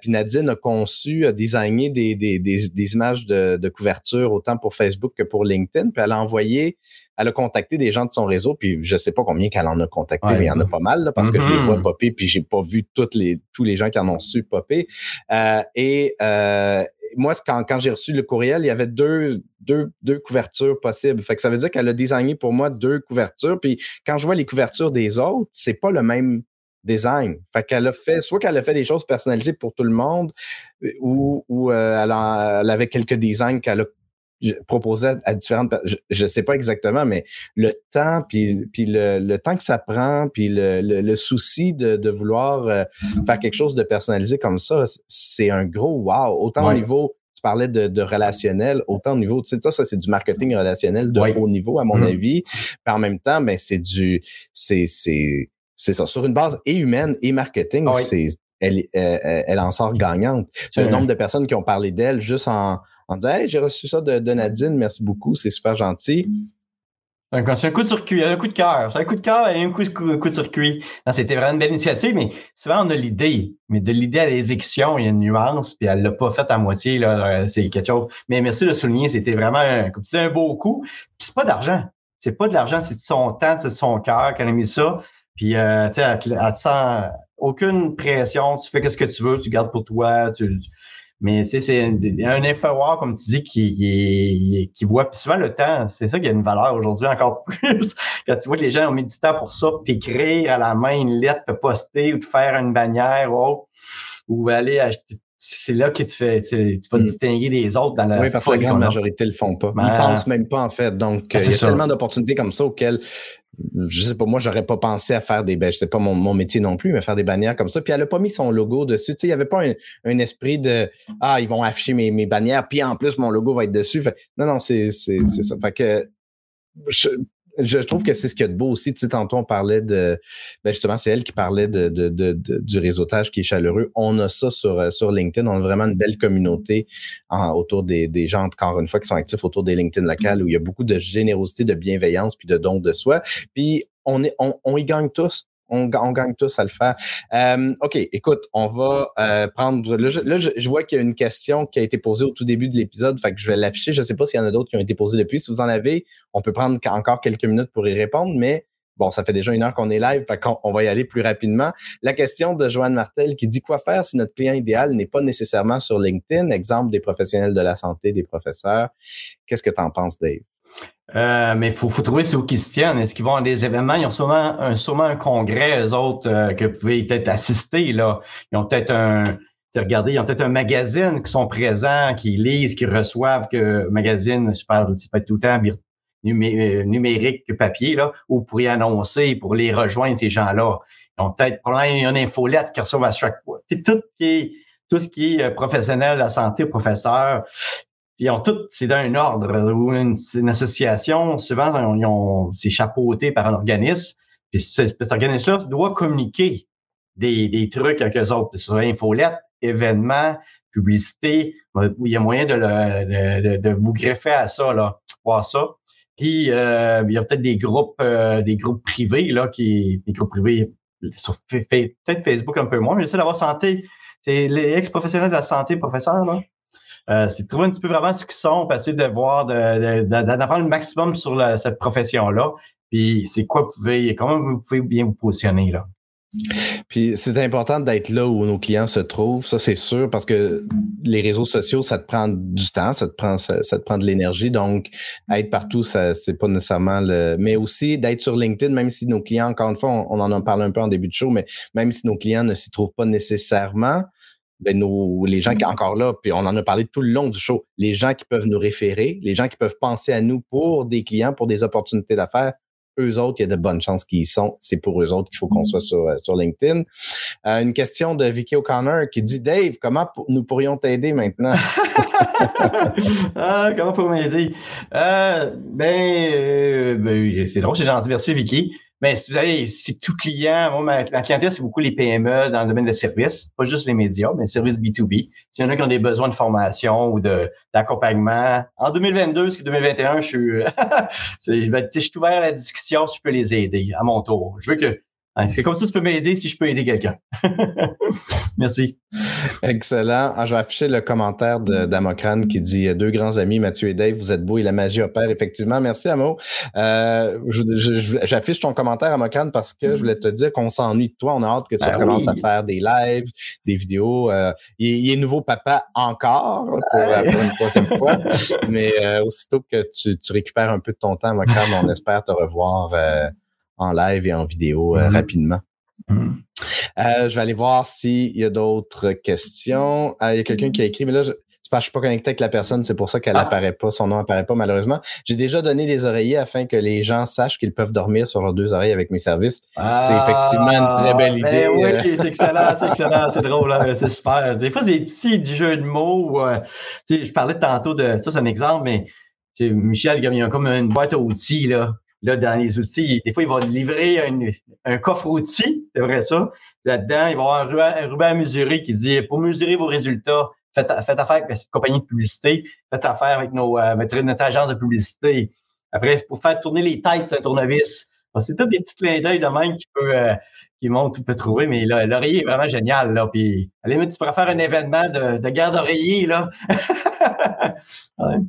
puis Nadine a conçu a designé des, des, des, images de, de, couverture autant pour Facebook que pour LinkedIn. Puis elle a envoyé, elle a contacté des gens de son réseau. Puis je sais pas combien qu'elle en a contacté, mais il y en a pas mal parce que je les vois mm-hmm. popper. Puis j'ai pas vu toutes les, tous les gens qui en ont su popper. Euh, et euh, moi, quand, quand j'ai reçu le courriel, il y avait deux, deux, deux couvertures possibles. Fait que ça veut dire qu'elle a designé pour moi deux couvertures. Puis quand je vois les couvertures des autres, c'est pas le même design. Fait qu'elle a fait, soit qu'elle a fait des choses personnalisées pour tout le monde, euh, ou, ou euh, elle, avait quelques designs qu'elle a proposé à, différentes je ne sais pas exactement mais le temps puis, puis le, temps que ça prend puis le, le, souci de, de vouloir euh, faire quelque chose de personnalisé comme ça c'est un gros wow autant au niveau tu parlais de, de, relationnel autant au niveau tu sais ça, ça c'est du marketing relationnel de haut niveau à mon mm-hmm. avis puis en même temps ben c'est du c'est c'est c'est ça. Sur une base et humaine et marketing, ah c'est elle, euh, euh, elle, en sort gagnante. Le nombre de personnes qui ont parlé d'elle juste en, en disant Hey, j'ai reçu ça de, Nadine, merci beaucoup, c'est super gentil. C'est un coup de circuit, un coup de cœur. C'est un coup de cœur et un coup de, coup de circuit. C'était vraiment une belle initiative, mais souvent on a l'idée. Mais de l'idée à l'exécution, il y a une nuance, puis elle l'a pas faite à moitié. Là, euh, c'est quelque chose. Mais merci de souligner, c'était vraiment un, un beau coup. Puis c'est pas d'argent. C'est pas de l'argent, c'est de son temps, c'est de son cœur qu'elle a mis ça. Puis, euh, tu sais, elle, sent aucune pression. Tu fais ce que tu veux, tu gardes pour toi. Tu, mais c'est un, infowar, comme tu dis, qui, qui, voit. Puis souvent, le temps, c'est ça qui a une valeur aujourd'hui encore plus. Quand tu vois que les gens ont mis du temps pour ça, t'écrire à la main une lettre, te poster ou te faire une bannière ou, ou aller acheter c'est là que tu fais, tu, vas te mm. distinguer des autres dans la Oui, parce que la grande majorité le font pas. Ils Ils pensent même pas, en fait. Donc, ah, il y a tellement d'opportunités comme ça auxquelles je sais pas, moi, j'aurais pas pensé à faire des, ben, je sais pas mon, mon, métier non plus, mais faire des bannières comme ça. Puis elle a pas mis son logo dessus. Tu sais, il y avait pas un, esprit de, ah, ils vont afficher mes, mes bannières, puis en plus, mon logo va être dessus. non, non, c'est ça. Fait que, je trouve que c'est ce qu'il y a de beau aussi. Tu sais, tantôt, on parlait de. Ben justement, c'est elle qui parlait de, de, de, du réseautage qui est chaleureux. On a ça sur, euh, sur LinkedIn. On a vraiment une belle communauté autour des, des gens, encore une fois, qui sont actifs autour des LinkedIn locales où il y a beaucoup de générosité, de bienveillance puis de dons de soi. Puis on, est, on, on y gagne tous. On, gagne tous à le faire. Euh, OK, écoute, on va euh, prendre. Là, je, vois qu'il y a une question qui a été posée au tout début de l'épisode, fait je vais l'afficher. Je ne sais pas s'il y en a d'autres qui ont été posées depuis. Si vous en avez, on peut prendre encore quelques minutes pour y répondre, mais bon, ça fait déjà une heure qu'on est live, fait on va y aller plus rapidement. La question de Joanne Martel qui dit quoi faire si notre client idéal n'est pas nécessairement sur LinkedIn, exemple des professionnels de la santé, des professeurs. Qu'est-ce que tu en penses, Dave? Euh, mais il faut, faut, trouver ceux qui se tiennent. Est-ce qu'ils vont à des événements? Ils ont sûrement un, sûrement un congrès, eux autres, euh, que vous pouvez peut-être assister. Là. Ils ont peut-être un. Regardez, ils ont peut-être un magazine qui sont présents, qui lisent, qui reçoivent que magazine, ça peut être tout le temps euh, numérique que papier, là, où vous pourriez annoncer pour les rejoindre, ces gens-là. Ils ont peut-être probablement une infolette qu'ils reçoivent à chaque fois. C'est tout, qui est, tout ce qui est professionnel de la santé, professeur, ils ont tout, c'est d'un ordre ou une, une, association. Souvent, ils ont, c'est chapeauté par un organisme. Puis cet organisme-là doit communiquer des, des trucs avec eux autres, sur infolette, événements, publicité. Il y a moyen de, le, de, de, vous greffer à ça, là, voir ça. Puis euh, il y a peut-être des groupes, euh, des groupes privés là, qui, des groupes privés sur peut-être Facebook un peu moins, mais j'essaie d'avoir santé c'est les ex-professionnels de la santé, professeurs, là? Euh, c'est de trouver un petit peu vraiment ce qu'ils sont, passer de voir, d'apprendre le maximum sur cette profession-là. Puis c'est quoi vous pouvez, comment vous pouvez bien vous positionner là? Puis c'est important d'être là où nos clients se trouvent, ça c'est sûr, parce que les réseaux sociaux, ça te prend du temps, ça te prend, ça, te prend de l'énergie. Donc, être partout, ça c'est pas nécessairement le. Mais aussi d'être sur LinkedIn, même si nos clients, encore une fois, on, en a parlé un peu en début de show, mais même si nos clients ne s'y trouvent pas nécessairement, ben nos, les gens qui sont encore là, puis on en a parlé tout le long du show, les gens qui peuvent nous référer, les gens qui peuvent penser à nous pour des clients, pour des opportunités d'affaires, eux autres, il y a de bonnes chances qu'ils y sont. C'est pour eux autres qu'il faut qu'on soit sur, euh, sur LinkedIn. Euh, une question de Vicky O'Connor qui dit Dave, comment nous pourrions t'aider maintenant? ah, comment pour m'aider? Euh, ben, ben c'est drôle, c'est gentil. Merci, Vicky. Mais si vous avez, si tout client, moi, ma, clientèle, c'est beaucoup les PME dans le domaine de services, pas juste les médias, mais services B2B. S'il y en a qui ont des besoins de formation ou d'accompagnement, en 2022, ce que 2021, je suis, je, vais, je suis ouvert à la discussion si je peux les aider à mon tour. Je veux que c'est comme ça que tu peux m'aider si je peux aider quelqu'un. Merci. Excellent. Ah, je vais afficher le commentaire d'Amocrane qui dit Deux grands amis, Mathieu et Dave, vous êtes beaux et la magie opère. Effectivement, merci Amo. Euh, J'affiche ton commentaire, Amocrane, parce que je voulais te dire qu'on s'ennuie de toi. On a hâte que tu ben recommences à faire des lives, des vidéos. Euh, il, est nouveau papa encore pour, une troisième fois. Mais euh, aussitôt que tu, tu, récupères un peu de ton temps, Amocrane, on espère te revoir. En live et en vidéo euh, mm-hmm. rapidement. Mm-hmm. Euh, je vais aller voir s'il y a d'autres questions. Euh, il y a quelqu'un qui a écrit, mais là, je, ne suis pas connecté avec la personne, c'est pour ça qu'elle n'apparaît ah. pas, son nom apparaît pas malheureusement. J'ai déjà donné des oreillers afin que les gens sachent qu'ils peuvent dormir sur leurs deux oreilles avec mes services. c'est effectivement une très belle ah, idée. Ben oui, c'est excellent, c'est excellent, c'est drôle, hein, c'est super. Des fois, c'est des petits jeux de mots. je parlais tantôt de ça, c'est un exemple, mais Michel, il y a comme une boîte à outils là là, dans les outils, des fois, il va livrer un, coffre outils, c'est vrai ça. Là-dedans, il va avoir un ruban, à mesurer qui dit pour mesurer vos résultats, faites, affaire avec une compagnie de publicité, faites affaire avec nos, euh, notre agence de publicité. Après, c'est pour faire tourner les têtes sur un tournevis. C'est tout des petits clins d'œil de même qui peut, euh, qui montrent, tu peux trouver, mais l'oreiller est vraiment génial, là. Puis, à la tu pourrais faire un événement de, de garde d'oreiller, là.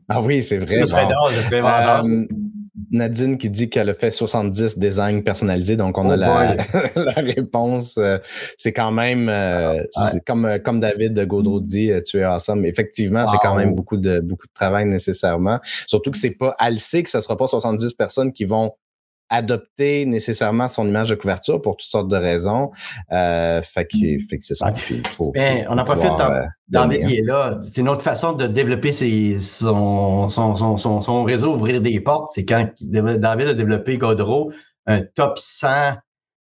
Ah oui, c'est vrai. Nadine qui dit qu'elle a fait 70 designs personnalisés, donc on a oh la, réponse. Euh, c'est quand même, euh, comme, euh, comme David Gaudreau dit, tu es awesome. Effectivement, c'est quand même beaucoup de, beaucoup de travail nécessairement. Surtout que c'est pas, elle sait que ce sera pas 70 personnes qui vont adopter nécessairement son image de couverture pour toutes sortes de raisons. Euh, fait que, fait que c'est ça qu'il faut, ben, On en profite dans, est là. C'est une autre façon de développer ses, son, son, son, son, réseau, ouvrir des portes. C'est quand David a développé Godreau, un top 100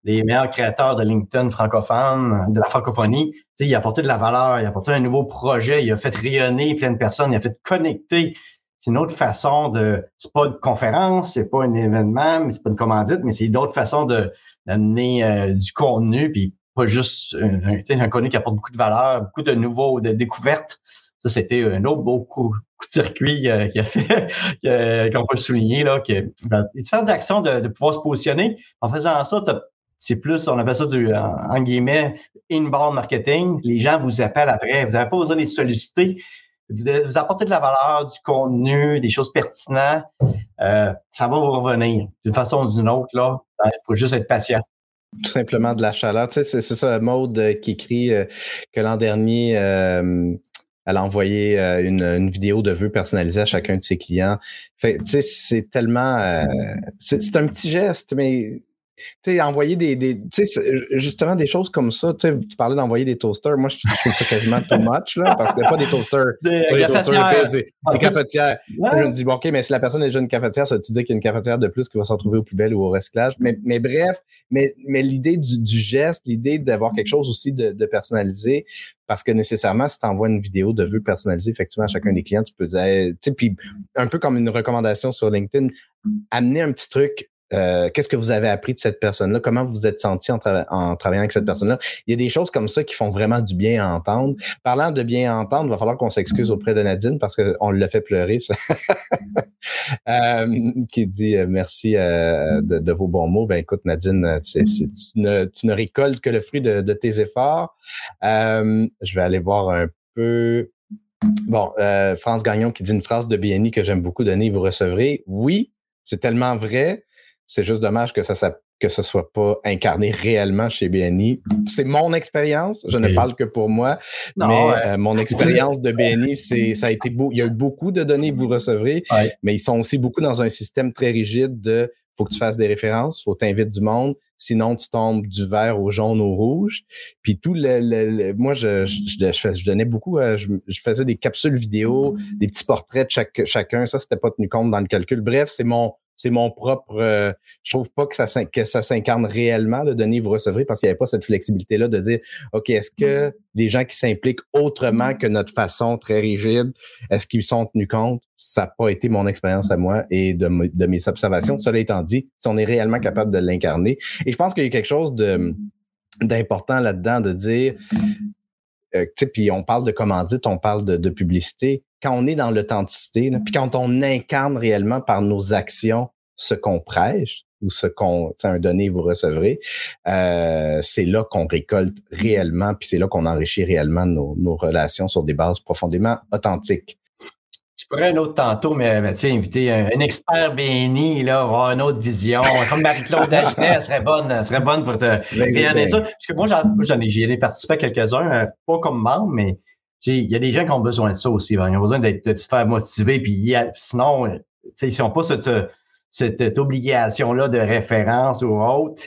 des meilleurs créateurs de LinkedIn francophone, de la francophonie. il a apporté de la valeur, il a apporté un nouveau projet, il a fait rayonner plein de personnes, il a fait connecter c'est une autre façon de. C'est pas une conférence, c'est pas un événement, mais c'est pas une commandite, mais c'est d'autres façons de d'amener euh, du contenu, puis pas juste un, contenu qui apporte beaucoup de valeur, beaucoup de nouveaux, de découvertes. Ça, c'était un autre beau coup, de circuit euh, a fait, qu'on peut souligner, là, que ben, différentes actions de, pouvoir se positionner. En faisant ça, c'est plus, on appelle ça du, en, guillemets, inbound marketing. Les gens vous appellent après. Vous n'avez pas besoin de les solliciter vous apporter de la valeur, du contenu, des choses pertinentes, euh, ça va vous revenir d'une façon ou d'une autre. Là, il faut juste être patient. Tout simplement de la chaleur. Tu sais, c'est, ça, Maude euh, qui écrit euh, que l'an dernier, elle a envoyé une, vidéo de vœux personnalisés à chacun de ses clients. Tu sais, c'est tellement... c'est un petit geste, mais sais, envoyer des, des tu sais, justement des choses comme ça. Tu parlais d'envoyer des toasters. Moi, je trouve ça quasiment too much, là, parce qu'il n'y a pas des toasters. Des, pas des toasters des, des cafetières. Je me dis, bon, OK, mais si la personne est déjà une cafetière, ça veut dire qu'il y a une cafetière de plus qui va se retrouver au plus belle ou au recyclage? Mais, mais bref, mais, mais l'idée du, du, geste, l'idée d'avoir quelque chose aussi de, de personnalisé, parce que nécessairement, si tu envoies une vidéo de vœux personnalisée, effectivement, à chacun des clients, tu peux dire, tu sais, puis un peu comme une recommandation sur LinkedIn, amener un petit truc euh, qu'est-ce que vous avez appris de cette personne-là? Comment vous vous êtes senti en, travaillant avec cette personne-là? Il y a des choses comme ça qui font vraiment du bien à entendre. Parlant de bien entendre, il va falloir qu'on s'excuse auprès de Nadine parce qu'on l'a fait pleurer. Ça. euh, qui dit euh, merci de, vos bons mots. Ben écoute, Nadine, tu, ne, tu, ne, récoltes que le fruit de, de tes efforts. je vais aller voir un peu. Bon, France Gagnon qui dit une phrase de BNI que j'aime beaucoup donner, vous recevrez. Oui, c'est tellement vrai. C'est juste dommage que ça que ce soit pas incarné réellement chez BNI. C'est mon expérience, je ne parle que pour moi, mais euh, mon expérience de BNI, c'est ça a été beau. Il y a eu beaucoup de données que vous recevrez, mais ils sont aussi beaucoup dans un système très rigide de faut que tu fasses des références, faut t'inviter du monde, sinon tu tombes du vert au jaune au rouge. Puis tout le, moi je, je, je, donnais beaucoup, euh, je, je, faisais des capsules vidéo, des petits portraits de chaque, chacun. Ça c'était pas tenu compte dans le calcul. Bref, c'est mon c'est mon propre. Euh, je trouve pas que ça, que ça s'incarne réellement, le donner vous recevrez, parce qu'il n'y avait pas cette flexibilité-là de dire OK, est-ce que mm-hmm. les gens qui s'impliquent autrement que notre façon très rigide, est-ce qu'ils sont tenus compte? Ça n'a pas été mon expérience à moi et de, de, mes observations. Cela étant dit, si on est réellement capable de l'incarner. Et je pense qu'il y a quelque chose de d'important là-dedans de dire. Euh, puis on parle de commandite, on parle de, publicité quand on est dans l'authenticité, puis quand on incarne réellement par nos actions ce qu'on prêche ou ce qu'on, un donné vous recevrez, euh, c'est là qu'on récolte réellement, puis c'est là qu'on enrichit réellement nos, relations sur des bases profondément authentiques. Tu pourrais un autre tantôt, mais, tu sais, inviter un, expert béni, là, avoir une autre vision, comme Marie-Claude Dagenet, elle serait bonne, elle serait bonne pour te regarder ça. Parce que moi, j'en ai, j'y ai participé à quelques-uns, euh, pas comme membre, mais il y a des gens qui ont besoin de ça aussi. Hein. Ils ont besoin d'être, de se faire motiver. Puis sinon, ils n'ont pas cette, cette, obligation-là de référence ou autre.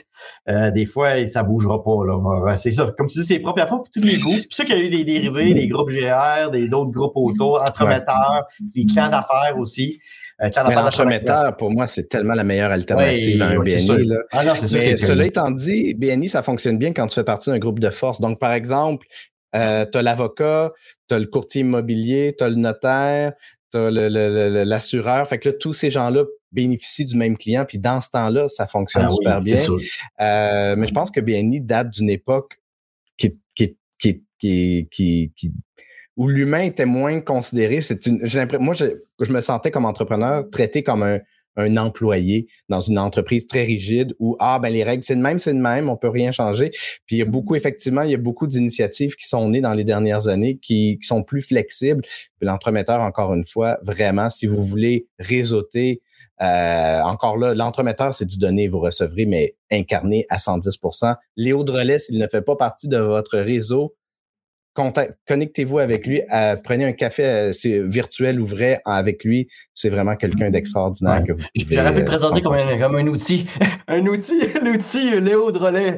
Euh, des fois, ça ne bougera pas. Là. C'est ça. Comme tu dis, c'est la première fois pour tous les groupes. C'est pour ça qu'il y a eu des dérivés, des groupes GR, des, d'autres groupes autour, entremetteurs, des clans d'affaires aussi. Euh, l'entremetteur, pour moi, c'est tellement la meilleure alternative à un BNI. Là. Ah non, c'est Mais cela étant dit, BNI, ça fonctionne bien quand tu fais partie d'un groupe de force. Donc, par exemple, euh, tu as l'avocat, tu as le courtier immobilier, tu as le notaire, tu as l'assureur. Fait que là, tous ces gens-là bénéficient du même client. Puis dans ce temps-là, ça fonctionne ah super bien. Euh, mais je pense que BNI date d'une époque qui, qui, qui, qui, qui où l'humain était moins considéré. C'est une, moi, je, je me sentais comme entrepreneur traité comme un, un employé dans une entreprise très rigide où, ah, ben les règles, c'est de même, c'est de même, on peut rien changer. Puis il y a beaucoup, effectivement, il y a beaucoup d'initiatives qui sont nées dans les dernières années qui, qui sont plus flexibles. L'entremetteur, encore une fois, vraiment, si vous voulez réseauter, euh, encore là, l'entremetteur, c'est du donner, vous recevrez, mais incarné à 110% Léo Drolet, s'il ne fait pas partie de votre réseau, connectez-vous avec lui, euh, prenez un café euh, virtuel ou vrai avec lui. C'est vraiment quelqu'un d'extraordinaire que vous pouvez. J'aurais pu le présenter comme un, comme un outil. un outil, l'outil Léo Drolet.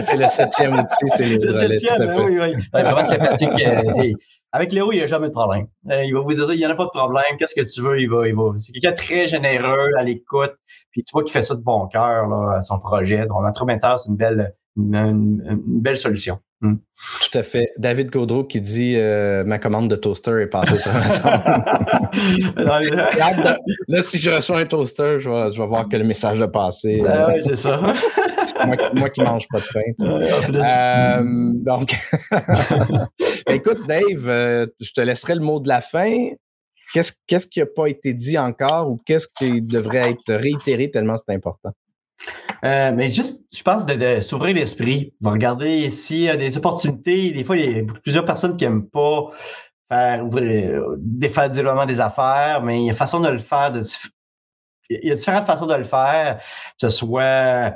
C'est le septième outil, c'est Léo Drolet. Le septième, oui, oui. vraiment sympathique. Euh, avec Léo, il n'y a jamais de problème. il va vous dire ça, il n'y en a pas de problème. Qu'est-ce que tu veux? Il va, il va. C'est quelqu'un de très généreux, à l'écoute. Puis tu vois qu'il fait ça de bon cœur, là, son projet. Donc, l'instrumenteur, c'est une belle, une, belle solution. Hmm. Tout à fait. David Gaudreau qui dit euh, ma commande de toaster est passée sur Amazon. là, si je reçois un toaster, je vais, je vais voir que le message a passé. Ah oui, c'est ça. moi, qui qui mange pas de pain. Euh, donc, ben, écoute, Dave, euh, je te laisserai le mot de la fin. Qu'est-ce, qu'est-ce qui n'a pas été dit encore ou qu'est-ce qui devrait être réitéré tellement c'est important? Euh, mais juste, je pense de, s'ouvrir l'esprit, de regarder s'il y a des opportunités. Des fois, il y a plusieurs personnes qui n'aiment pas faire faire du développement des affaires, mais il y a façon de le faire. il y a différentes façons de le faire, que ce soit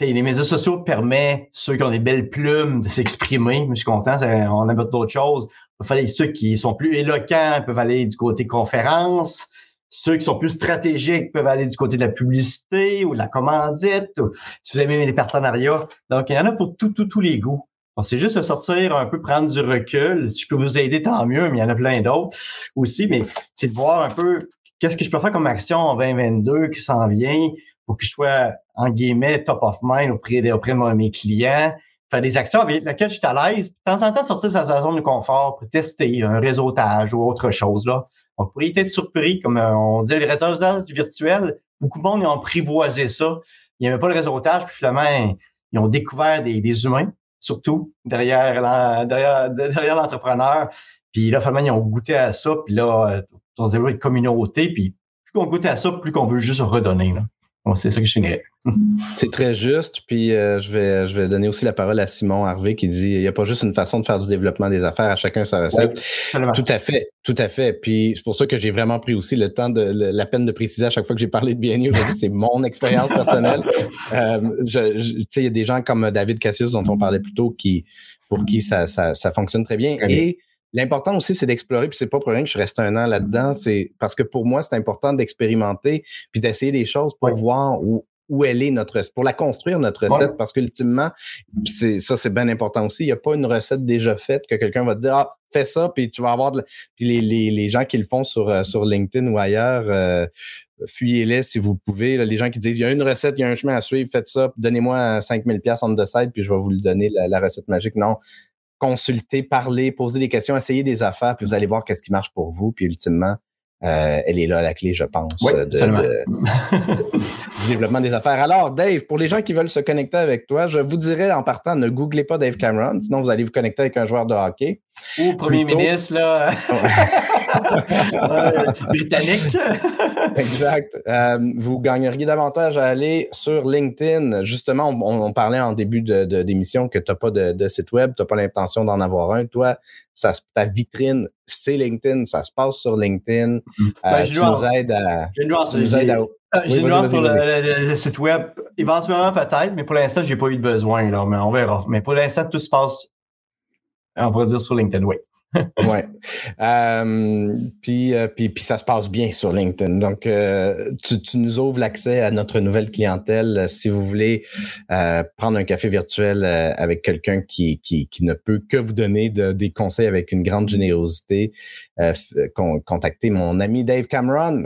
les médias sociaux permettent ceux qui ont des belles plumes de s'exprimer. Je suis content, on a d'autres choses. Il fallait ceux qui sont plus éloquents peuvent aller du côté conférence. Ceux qui sont plus stratégiques peuvent aller du côté de la publicité ou de la commandite, ou si vous aimez les partenariats. Donc, il y en a pour tous tout, tous les goûts. C'est juste de sortir un peu, prendre du recul. Si je peux vous aider, tant mieux, mais il y en a plein d'autres aussi. Mais c'est de voir un peu qu'est-ce que je peux faire comme action en 2022 qui s'en vient pour que je sois, en guillemets, top of mind auprès de, auprès de mes clients. Faire des actions avec lesquelles je suis à l'aise. De temps en temps, sortir de sa zone de confort pour tester un réseautage ou autre chose. Là. On pourrait être surpris, comme euh, on dit, les du virtuel, beaucoup de monde ils ont apprivoisé ça. Il n'y avait pas le réseautage, puis finalement, ils ont découvert des, humains, surtout derrière, l'entrepreneur. Puis là, finalement, ils ont goûté à ça, puis là, on se une communauté, puis plus qu'on goûte à ça, plus qu'on veut juste redonner. Là c'est ça que je finirais. c'est très juste. Puis euh, je, vais, je vais donner aussi la parole à Simon Harvey qui dit il n'y a pas juste une façon de faire du développement des affaires, à chacun sa recette. tout à fait, tout à fait. Puis c'est pour ça que j'ai vraiment pris aussi le temps de la peine de préciser à chaque fois que j'ai parlé de BNI c'est mon expérience personnelle. Euh, tu sais, il y a des gens comme David Cassius dont on parlait plus tôt qui pour qui ça, ça, ça fonctionne très bien. Et L'important aussi, c'est d'explorer, puis c'est pas pour rien que je reste un an là-dedans, c'est parce que pour moi, c'est important d'expérimenter puis d'essayer des choses pour voir où, où elle est notre pour la construire notre recette parce qu'ultimement ça c'est bien important aussi. Il n'y a pas une recette déjà faite que quelqu'un va te dire ah fais ça puis tu vas avoir de puis les, les, les, gens qui le font sur euh, sur LinkedIn ou ailleurs euh, fuyez-les si vous pouvez les gens qui disent il y a une recette il y a un chemin à suivre faites ça donnez-moi 5000 pièces en the side puis je vais vous le donner la recette magique. Non consulter, parler, poser des questions, essayer des affaires, puis vous allez voir qu'est-ce qui marche pour vous, puis ultimement, euh, elle est là la clé, je pense, de, du développement des affaires. Alors, Dave, pour les gens qui veulent se connecter avec toi, je vous dirais en partant, ne googlez pas Dave Cameron, sinon vous allez vous connecter avec un joueur de hockey. Ou premier ministre, là. britannique. exact. Euh, vous gagneriez davantage à aller sur LinkedIn. Justement, on, parlait en début d'émission de, que tu n'as pas de, site web, tu n'as pas l'intention d'en avoir un. Toi, ça, ta vitrine, c'est LinkedIn, ça se passe sur LinkedIn. Mm. Euh, ben, tu nous aides à. Nuance, j'ai une nuance sur le, site web. Éventuellement, peut-être, mais pour l'instant, j'ai pas eu de besoin, là, mais on verra. Mais pour l'instant, tout se passe, on pourrait dire sur LinkedIn, oui ouais. Euh, puis, euh, puis, puis ça se passe bien sur LinkedIn. Donc, euh, tu, nous ouvres l'accès à notre nouvelle clientèle. Si vous voulez prendre un café virtuel avec quelqu'un qui, qui, ne peut que vous donner de, des conseils avec une grande générosité, contactez mon ami Dave Cameron.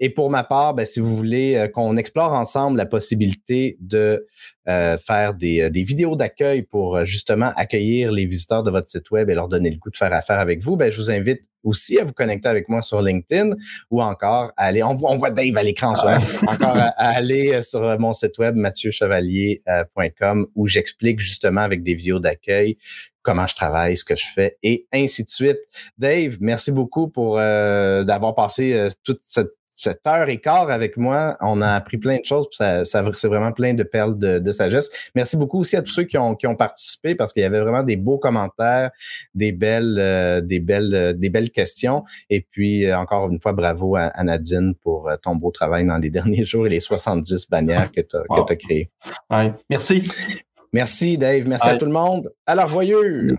et pour ma part, ben, si vous voulez qu'on explore ensemble la possibilité de euh, faire des, euh, des vidéos d'accueil pour euh, justement accueillir les visiteurs de votre site web et leur donner le goût de faire affaire avec vous, ben, je vous invite aussi à vous connecter avec moi sur LinkedIn ou encore à aller, on voit, on voit Dave à l'écran, ah. encore à, aller sur mon site web mathieuchevalier.com où j'explique justement avec des vidéos d'accueil comment je travaille, ce que je fais et ainsi de suite. Dave, merci beaucoup pour d'avoir passé toute cette cette heure et quart avec moi. On a appris plein de choses. Ça, ça c'est vraiment plein de perles de, sagesse. Merci beaucoup aussi à tous ceux qui ont, qui ont participé parce qu'il y avait vraiment des beaux commentaires, des belles, euh, des belles, euh, des belles questions. Et puis euh, encore une fois, bravo à, Nadine pour ton beau travail dans les derniers jours et les 70 bannières que tu as, créées. merci. Merci Dave. Merci à tout le monde. Alors, voyeux.